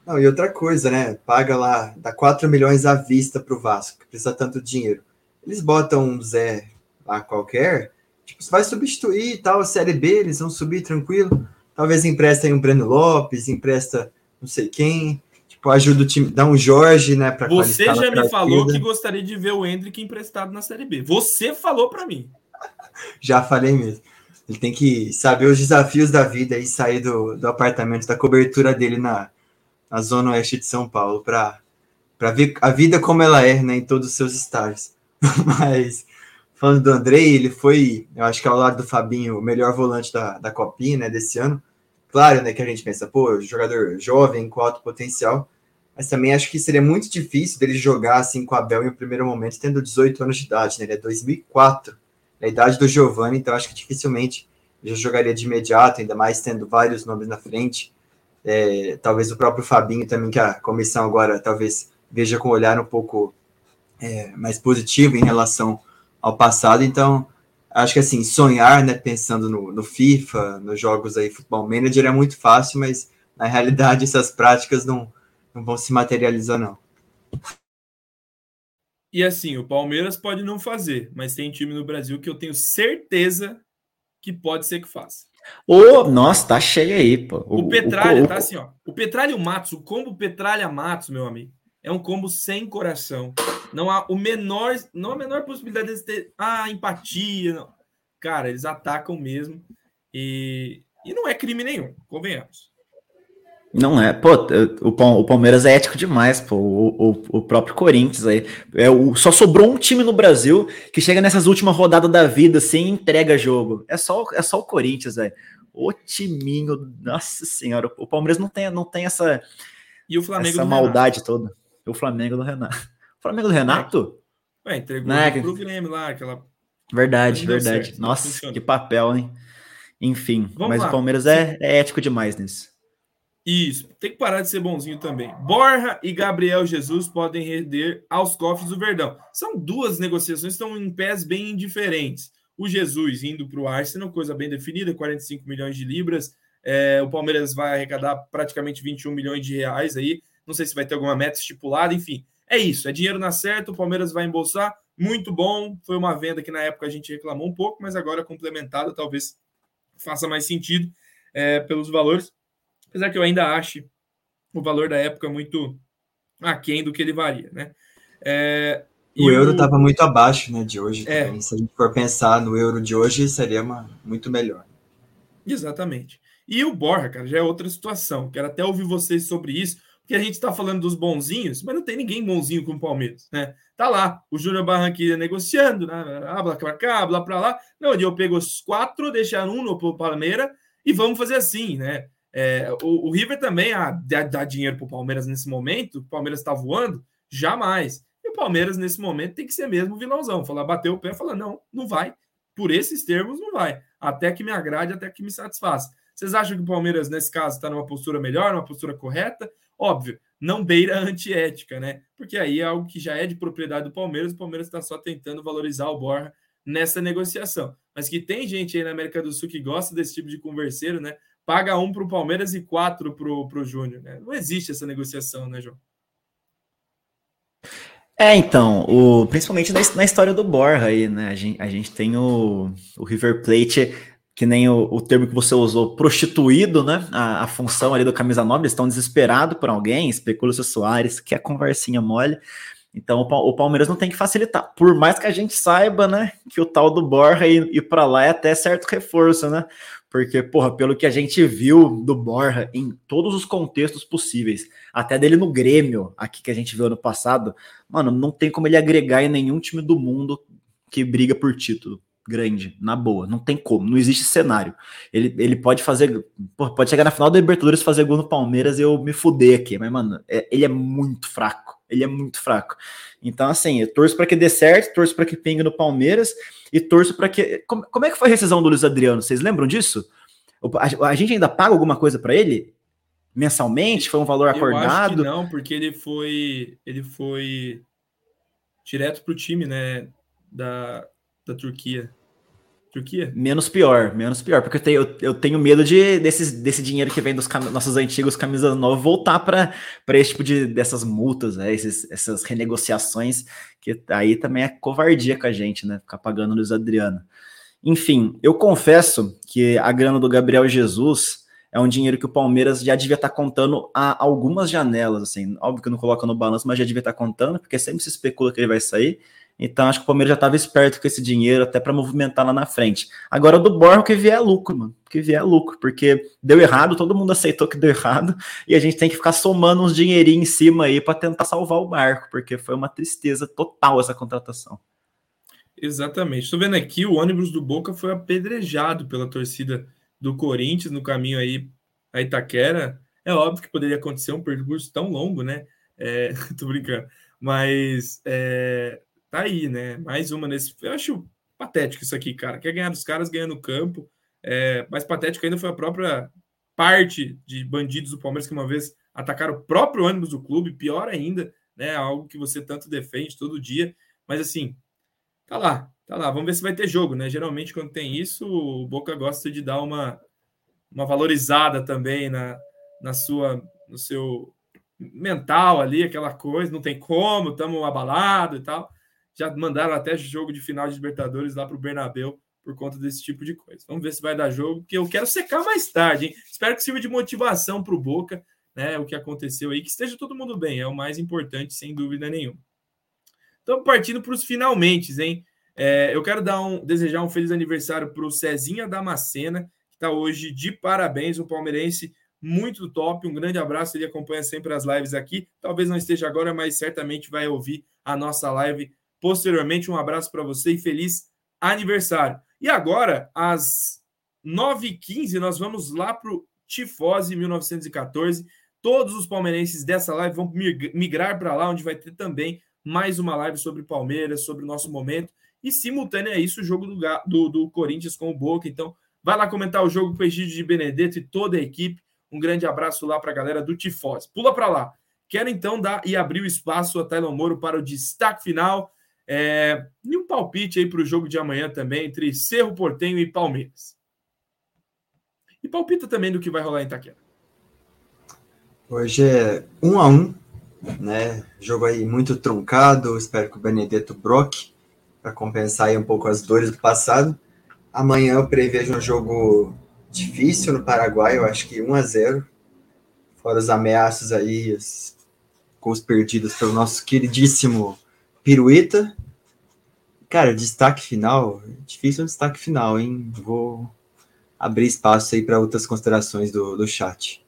Não, e outra coisa, né? Paga lá, dá 4 milhões à vista pro Vasco, que precisa tanto dinheiro. Eles botam um Zé lá qualquer, tipo, vai substituir e tal, a Série B, eles vão subir tranquilo. Talvez emprestem um Breno Lopes, empresta não sei quem, tipo, ajuda o time, dá um Jorge, né, para Você já me falou que gostaria de ver o Hendrick emprestado na Série B. Você falou para mim. já falei mesmo. Ele tem que saber os desafios da vida e sair do, do apartamento, da cobertura dele na, na zona oeste de São Paulo, para ver a vida como ela é né, em todos os seus estágios. Mas, falando do Andrei, ele foi, eu acho que ao lado do Fabinho, o melhor volante da, da Copinha né, desse ano. Claro né, que a gente pensa, pô, jogador jovem, com alto potencial, mas também acho que seria muito difícil dele jogar assim com o Abel em um primeiro momento, tendo 18 anos de idade, né? Ele é 2004, a idade do Giovanni, então acho que dificilmente já jogaria de imediato, ainda mais tendo vários nomes na frente é, talvez o próprio Fabinho também, que a comissão agora talvez veja com um olhar um pouco é, mais positivo em relação ao passado. Então, acho que assim, sonhar, né, pensando no, no FIFA, nos jogos aí, Futebol Manager, é muito fácil, mas na realidade essas práticas não, não vão se materializar, não. E assim, o Palmeiras pode não fazer, mas tem time no Brasil que eu tenho certeza que pode ser que faça. Ô, nossa, tá cheio aí, pô. O, o Petralha, o, tá assim, ó. O Petralha e o Matos, o combo Petralha Matos, meu amigo, é um combo sem coração. Não há o menor, não a menor possibilidade de ter ah, empatia. Não. Cara, eles atacam mesmo. E, e não é crime nenhum, convenhamos. Não é, pô, o, Palmeiras é ético demais, pô, o, o, o próprio Corinthians aí. É, o, só sobrou um time no Brasil que chega nessas últimas rodadas da vida sem entrega jogo. É só, é só o Corinthians, velho. O timinho, nossa senhora, o Palmeiras não tem, não tem essa, e o Flamengo essa maldade Renato. toda. O Flamengo do Renato. O Flamengo do Renato? É, entregou né? pro Grêmio lá, aquela. Verdade, verdade. Certo, nossa, que papel, hein? Enfim, Vamos mas lá. o Palmeiras é, é ético demais nisso. Isso, tem que parar de ser bonzinho também. Borja e Gabriel Jesus podem render aos cofres do Verdão. São duas negociações que estão em pés bem diferentes. O Jesus indo para o Arsenal, coisa bem definida, 45 milhões de libras. É, o Palmeiras vai arrecadar praticamente 21 milhões de reais aí. Não sei se vai ter alguma meta estipulada, enfim. É isso, é dinheiro na certa, o Palmeiras vai embolsar. Muito bom. Foi uma venda que na época a gente reclamou um pouco, mas agora complementada talvez faça mais sentido é, pelos valores apesar que eu ainda ache o valor da época muito aquém do que ele varia, né? É, o euro estava muito abaixo né, de hoje é, também. Se a gente for pensar no euro de hoje, seria uma, muito melhor. Exatamente. E o Borja, cara, já é outra situação. Quero até ouvir vocês sobre isso, que a gente está falando dos bonzinhos, mas não tem ninguém bonzinho com o Palmeiras, né? Tá lá, o Júnior Barranquilla negociando, né? Blá pra cá, blá pra lá. Não, eu pego os quatro, deixar um no Palmeiras e vamos fazer assim, né? É, o, o, River também ah, dá, dá dinheiro pro Palmeiras nesse momento, o Palmeiras está voando, jamais. E o Palmeiras, nesse momento, tem que ser mesmo vilãozão. Falar, bater o pé e falar, não, não vai. Por esses termos, não vai. Até que me agrade, até que me satisfaça. Vocês acham que o Palmeiras, nesse caso, está numa postura melhor, numa postura correta? Óbvio, não beira antiética, né? Porque aí é algo que já é de propriedade do Palmeiras, o Palmeiras está só tentando valorizar o Borja nessa negociação. Mas que tem gente aí na América do Sul que gosta desse tipo de converseiro, né? Paga um para o Palmeiras e quatro para o Júnior, né? Não existe essa negociação, né, João? É, então, o, principalmente na, na história do Borja aí, né? A gente, a gente tem o, o River Plate que nem o, o, termo que você usou, prostituído, né? A, a função ali do camisa 9, eles estão desesperados por alguém, especula se o Soares, que é conversinha mole. Então o, Palmeiras não tem que facilitar. Por mais que a gente saiba, né, que o tal do Borja ir, ir para lá é até certo reforço, né? Porque, porra, pelo que a gente viu do Borja em todos os contextos possíveis, até dele no Grêmio, aqui que a gente viu ano passado, mano, não tem como ele agregar em nenhum time do mundo que briga por título grande, na boa. Não tem como, não existe cenário. Ele, ele pode fazer, pode chegar na final da Libertadores fazer gol no Palmeiras e eu me fuder aqui, mas, mano, é, ele é muito fraco. Ele é muito fraco. Então, assim, eu torço para que dê certo, torço para que pingue no Palmeiras e torço para que. Como, como, é que foi a rescisão do Luiz Adriano? Vocês lembram disso? A, a gente ainda paga alguma coisa para ele? Mensalmente? Foi um valor acordado? não, porque ele foi. Ele foi direto pro time, né? Da, da Turquia. Turquia? Menos pior, menos pior, porque eu tenho, eu, tenho medo de desses, desse dinheiro que vem dos cam nossos antigos camisas novas voltar para esse tipo de dessas multas, né, esses, essas renegociações, que aí também é covardia com a gente, né? Ficar pagando Luiz Adriano. Enfim, eu confesso que a grana do Gabriel Jesus é um dinheiro que o Palmeiras já devia estar tá contando há algumas janelas, assim, óbvio que não coloca no balanço, mas já devia estar tá contando, porque sempre se especula que ele vai sair. Então acho que o Palmeiras já estava esperto com esse dinheiro até para movimentar lá na frente. Agora do Borja o que vier é lucro, mano. Que vier é lucro, porque deu errado, todo mundo aceitou que deu errado e a gente tem que ficar somando uns dinheirinhos em cima aí para tentar salvar o barco, porque foi uma tristeza total essa contratação. Exatamente. Estou vendo aqui o ônibus do Boca foi apedrejado pela torcida do Corinthians no caminho aí a Itaquera. É óbvio que poderia acontecer um percurso tão longo, né? É, tô brincando. Mas é, tá aí, né? Mais uma nesse. Eu acho patético isso aqui, cara. Quer ganhar dos caras ganhando no campo. É, mais patético ainda foi a própria parte de bandidos do Palmeiras que uma vez atacaram o próprio ônibus do clube, pior ainda, né? Algo que você tanto defende todo dia. Mas assim, tá lá, tá lá. Vamos ver se vai ter jogo, né? Geralmente, quando tem isso, o Boca gosta de dar uma, uma valorizada também na, na sua, no seu mental ali, aquela coisa, não tem como, estamos abalados e tal já mandaram até jogo de final de Libertadores lá para o Bernabéu por conta desse tipo de coisa. Vamos ver se vai dar jogo, porque eu quero secar mais tarde, hein? Espero que sirva de motivação para o Boca, né? O que aconteceu aí, que esteja todo mundo bem, é o mais importante, sem dúvida nenhuma. Estamos partindo para os finalmente, hein? É, eu quero dar um, desejar um feliz aniversário para o Cezinha Damascena, que está hoje de parabéns, um palmeirense muito top. Um grande abraço, ele acompanha sempre as lives aqui. Talvez não esteja agora, mas certamente vai ouvir a nossa live posteriormente. Um abraço para você e feliz aniversário. E agora, às 9h15, nós vamos lá para o Tifose 1914. Todos os palmeirenses dessa live vão migrar para lá, onde vai ter também mais uma live sobre Palmeiras, sobre o nosso momento. E simultâneo a isso, o jogo do, do, do Corinthians com o Boca. Então, vai lá comentar o jogo com o Egídio de Benedetto e toda a equipe. Um grande abraço lá para a galera do Tifose. Pula para lá. Quero então dar e abrir o espaço a Taylor Moro para o destaque final. É, e um palpite aí para o jogo de amanhã também entre Cerro Portenho e Palmeiras. E palpita também do que vai rolar em Itaquera. Hoje é um a um, né? Jogo aí muito truncado. Espero que o Benedetto broque para compensar aí um pouco as dores do passado. Amanhã eu prevejo um jogo difícil no Paraguai, eu acho que 1 a 0 Fora os ameaças aí, os gols perdidos pelo nosso queridíssimo Pirueta. Cara, destaque final, difícil um destaque final, hein? Vou abrir espaço aí para outras considerações do, do chat.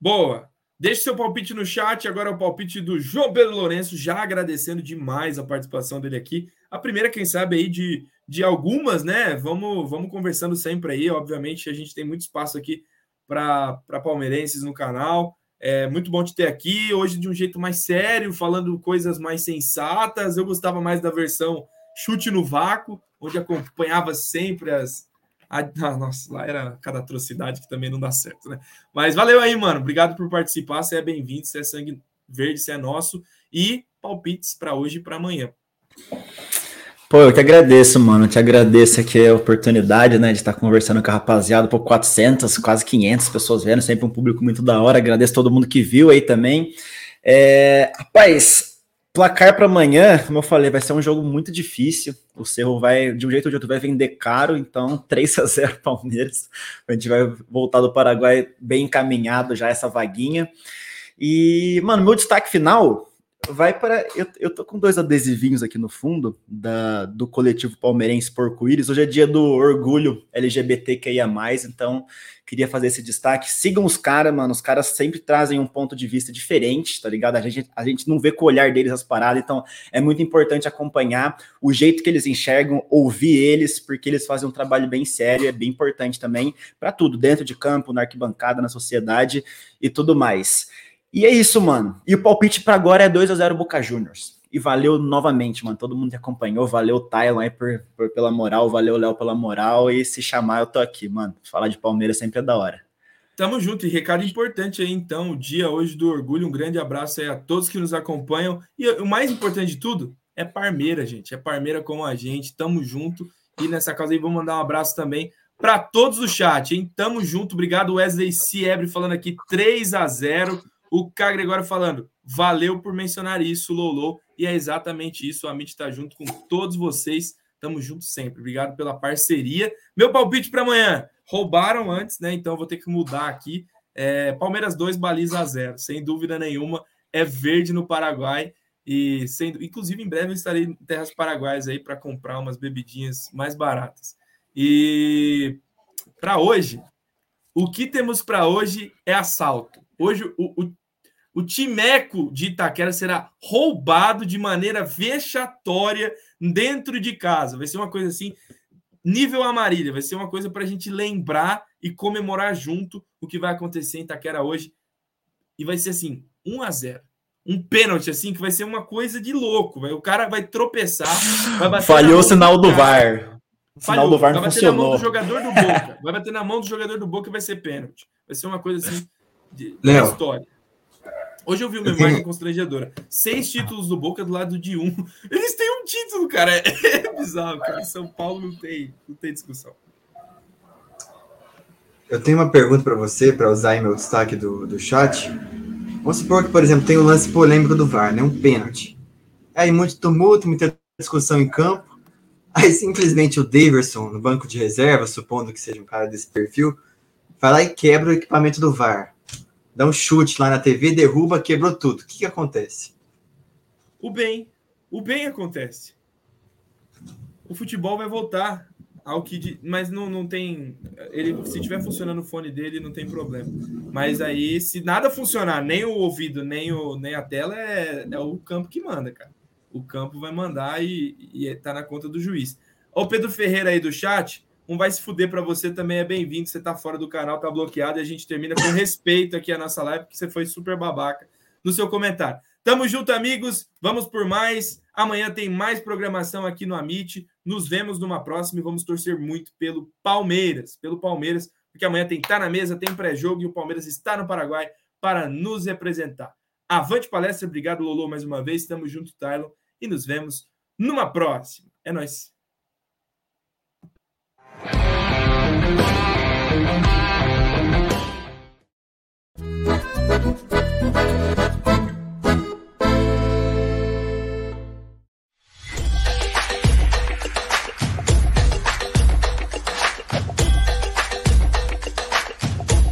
Boa, Deixe seu palpite no chat. Agora é o palpite do João Pedro Lourenço, já agradecendo demais a participação dele aqui. A primeira, quem sabe, aí de, de algumas, né? Vamos, vamos conversando sempre aí. Obviamente, a gente tem muito espaço aqui para palmeirenses no canal. É muito bom te ter aqui. Hoje, de um jeito mais sério, falando coisas mais sensatas. Eu gostava mais da versão chute no vácuo, onde acompanhava sempre as, ah, nossa, lá era cada atrocidade que também não dá certo, né? Mas valeu aí, mano. Obrigado por participar. Você é bem-vindo, você é sangue verde, você é nosso. E palpites para hoje e para amanhã. Pô, eu que agradeço, mano. Eu te agradeço aqui a oportunidade, né, de estar conversando com a rapaziada. Por 400, quase 500 pessoas vendo, sempre um público muito da hora. Agradeço todo mundo que viu aí também. É, rapaz, Placar para amanhã, como eu falei, vai ser um jogo muito difícil. O Cerro vai, de um jeito ou de outro, vai vender caro, então 3 a 0 Palmeiras. A gente vai voltar do Paraguai bem encaminhado já essa vaguinha. E, mano, meu destaque final vai para. Eu, eu tô com dois adesivinhos aqui no fundo da, do coletivo palmeirense Porco-Íris. Hoje é dia do orgulho LGBTQIA, então queria fazer esse destaque. Sigam os caras, mano. Os caras sempre trazem um ponto de vista diferente, tá ligado? A gente, a gente não vê com o olhar deles as paradas, então é muito importante acompanhar o jeito que eles enxergam, ouvir eles, porque eles fazem um trabalho bem sério, é bem importante também para tudo, dentro de campo, na arquibancada, na sociedade e tudo mais. E é isso, mano. E o palpite para agora é 2 a 0 Boca Juniors. E valeu novamente, mano. Todo mundo que acompanhou. Valeu, Tylon, aí por, por, pela moral. Valeu, Léo, pela moral. E se chamar, eu tô aqui, mano. Falar de Palmeiras sempre é da hora. Tamo junto. E recado importante aí, então, o dia hoje do orgulho. Um grande abraço aí a todos que nos acompanham. E o mais importante de tudo é Parmeira, gente. É Parmeira como a gente. Tamo junto. E nessa causa aí, vou mandar um abraço também para todos do chat, hein? Tamo junto. Obrigado, Wesley Siebre, falando aqui 3 a 0 o K. Gregório falando, valeu por mencionar isso, Lolo. E é exatamente isso. A Amit está junto com todos vocês. Tamo junto sempre. Obrigado pela parceria. Meu palpite para amanhã. Roubaram antes, né? Então vou ter que mudar aqui. É, Palmeiras 2, baliza 0. Sem dúvida nenhuma. É verde no Paraguai. E sendo, inclusive, em breve eu estarei em terras paraguaias aí para comprar umas bebidinhas mais baratas. E para hoje, o que temos para hoje é assalto. Hoje o, o, o Timeco de Itaquera será roubado de maneira vexatória dentro de casa. Vai ser uma coisa assim, nível Amarília. Vai ser uma coisa para a gente lembrar e comemorar junto o que vai acontecer em Itaquera hoje. E vai ser assim, 1 a 0 um pênalti, assim, que vai ser uma coisa de louco. Vai, o cara vai tropeçar, vai Falhou o sinal do VAR. O sinal do VAR vai bater funcionou. na mão do jogador do Boca. Vai bater na mão do jogador do Boca e vai ser pênalti. Vai ser uma coisa assim de, de história. Hoje eu vi uma imagem constrangedora. Seis títulos do Boca do lado de um. Eles têm um título, cara. É bizarro, cara. Em São Paulo não tem, não tem discussão. Eu tenho uma pergunta para você, para usar em meu destaque do, do chat. Vamos supor que, por exemplo, tem o um lance polêmico do VAR, né? Um pênalti. Aí muito tumulto, muita discussão em campo. Aí simplesmente o Daverson, no banco de reserva, supondo que seja um cara desse perfil, vai lá e quebra o equipamento do VAR dá um chute lá na TV, derruba, quebrou tudo. O que, que acontece? O bem. O bem acontece. O futebol vai voltar ao que. Mas não, não tem. Ele, se tiver funcionando o fone dele, não tem problema. Mas aí, se nada funcionar, nem o ouvido, nem, o, nem a tela, é, é o campo que manda, cara. O campo vai mandar e, e tá na conta do juiz. O Pedro Ferreira aí do chat um vai se fuder para você também é bem-vindo. Você tá fora do canal, tá bloqueado e a gente termina com respeito aqui a nossa live, porque você foi super babaca no seu comentário. Tamo junto, amigos. Vamos por mais. Amanhã tem mais programação aqui no Amit. Nos vemos numa próxima e vamos torcer muito pelo Palmeiras, pelo Palmeiras, porque amanhã tem Tá na Mesa, tem pré-jogo e o Palmeiras está no Paraguai para nos representar. Avante palestra, obrigado Lolo mais uma vez. Tamo junto, Tylon, e nos vemos numa próxima. É nóis. Thank you.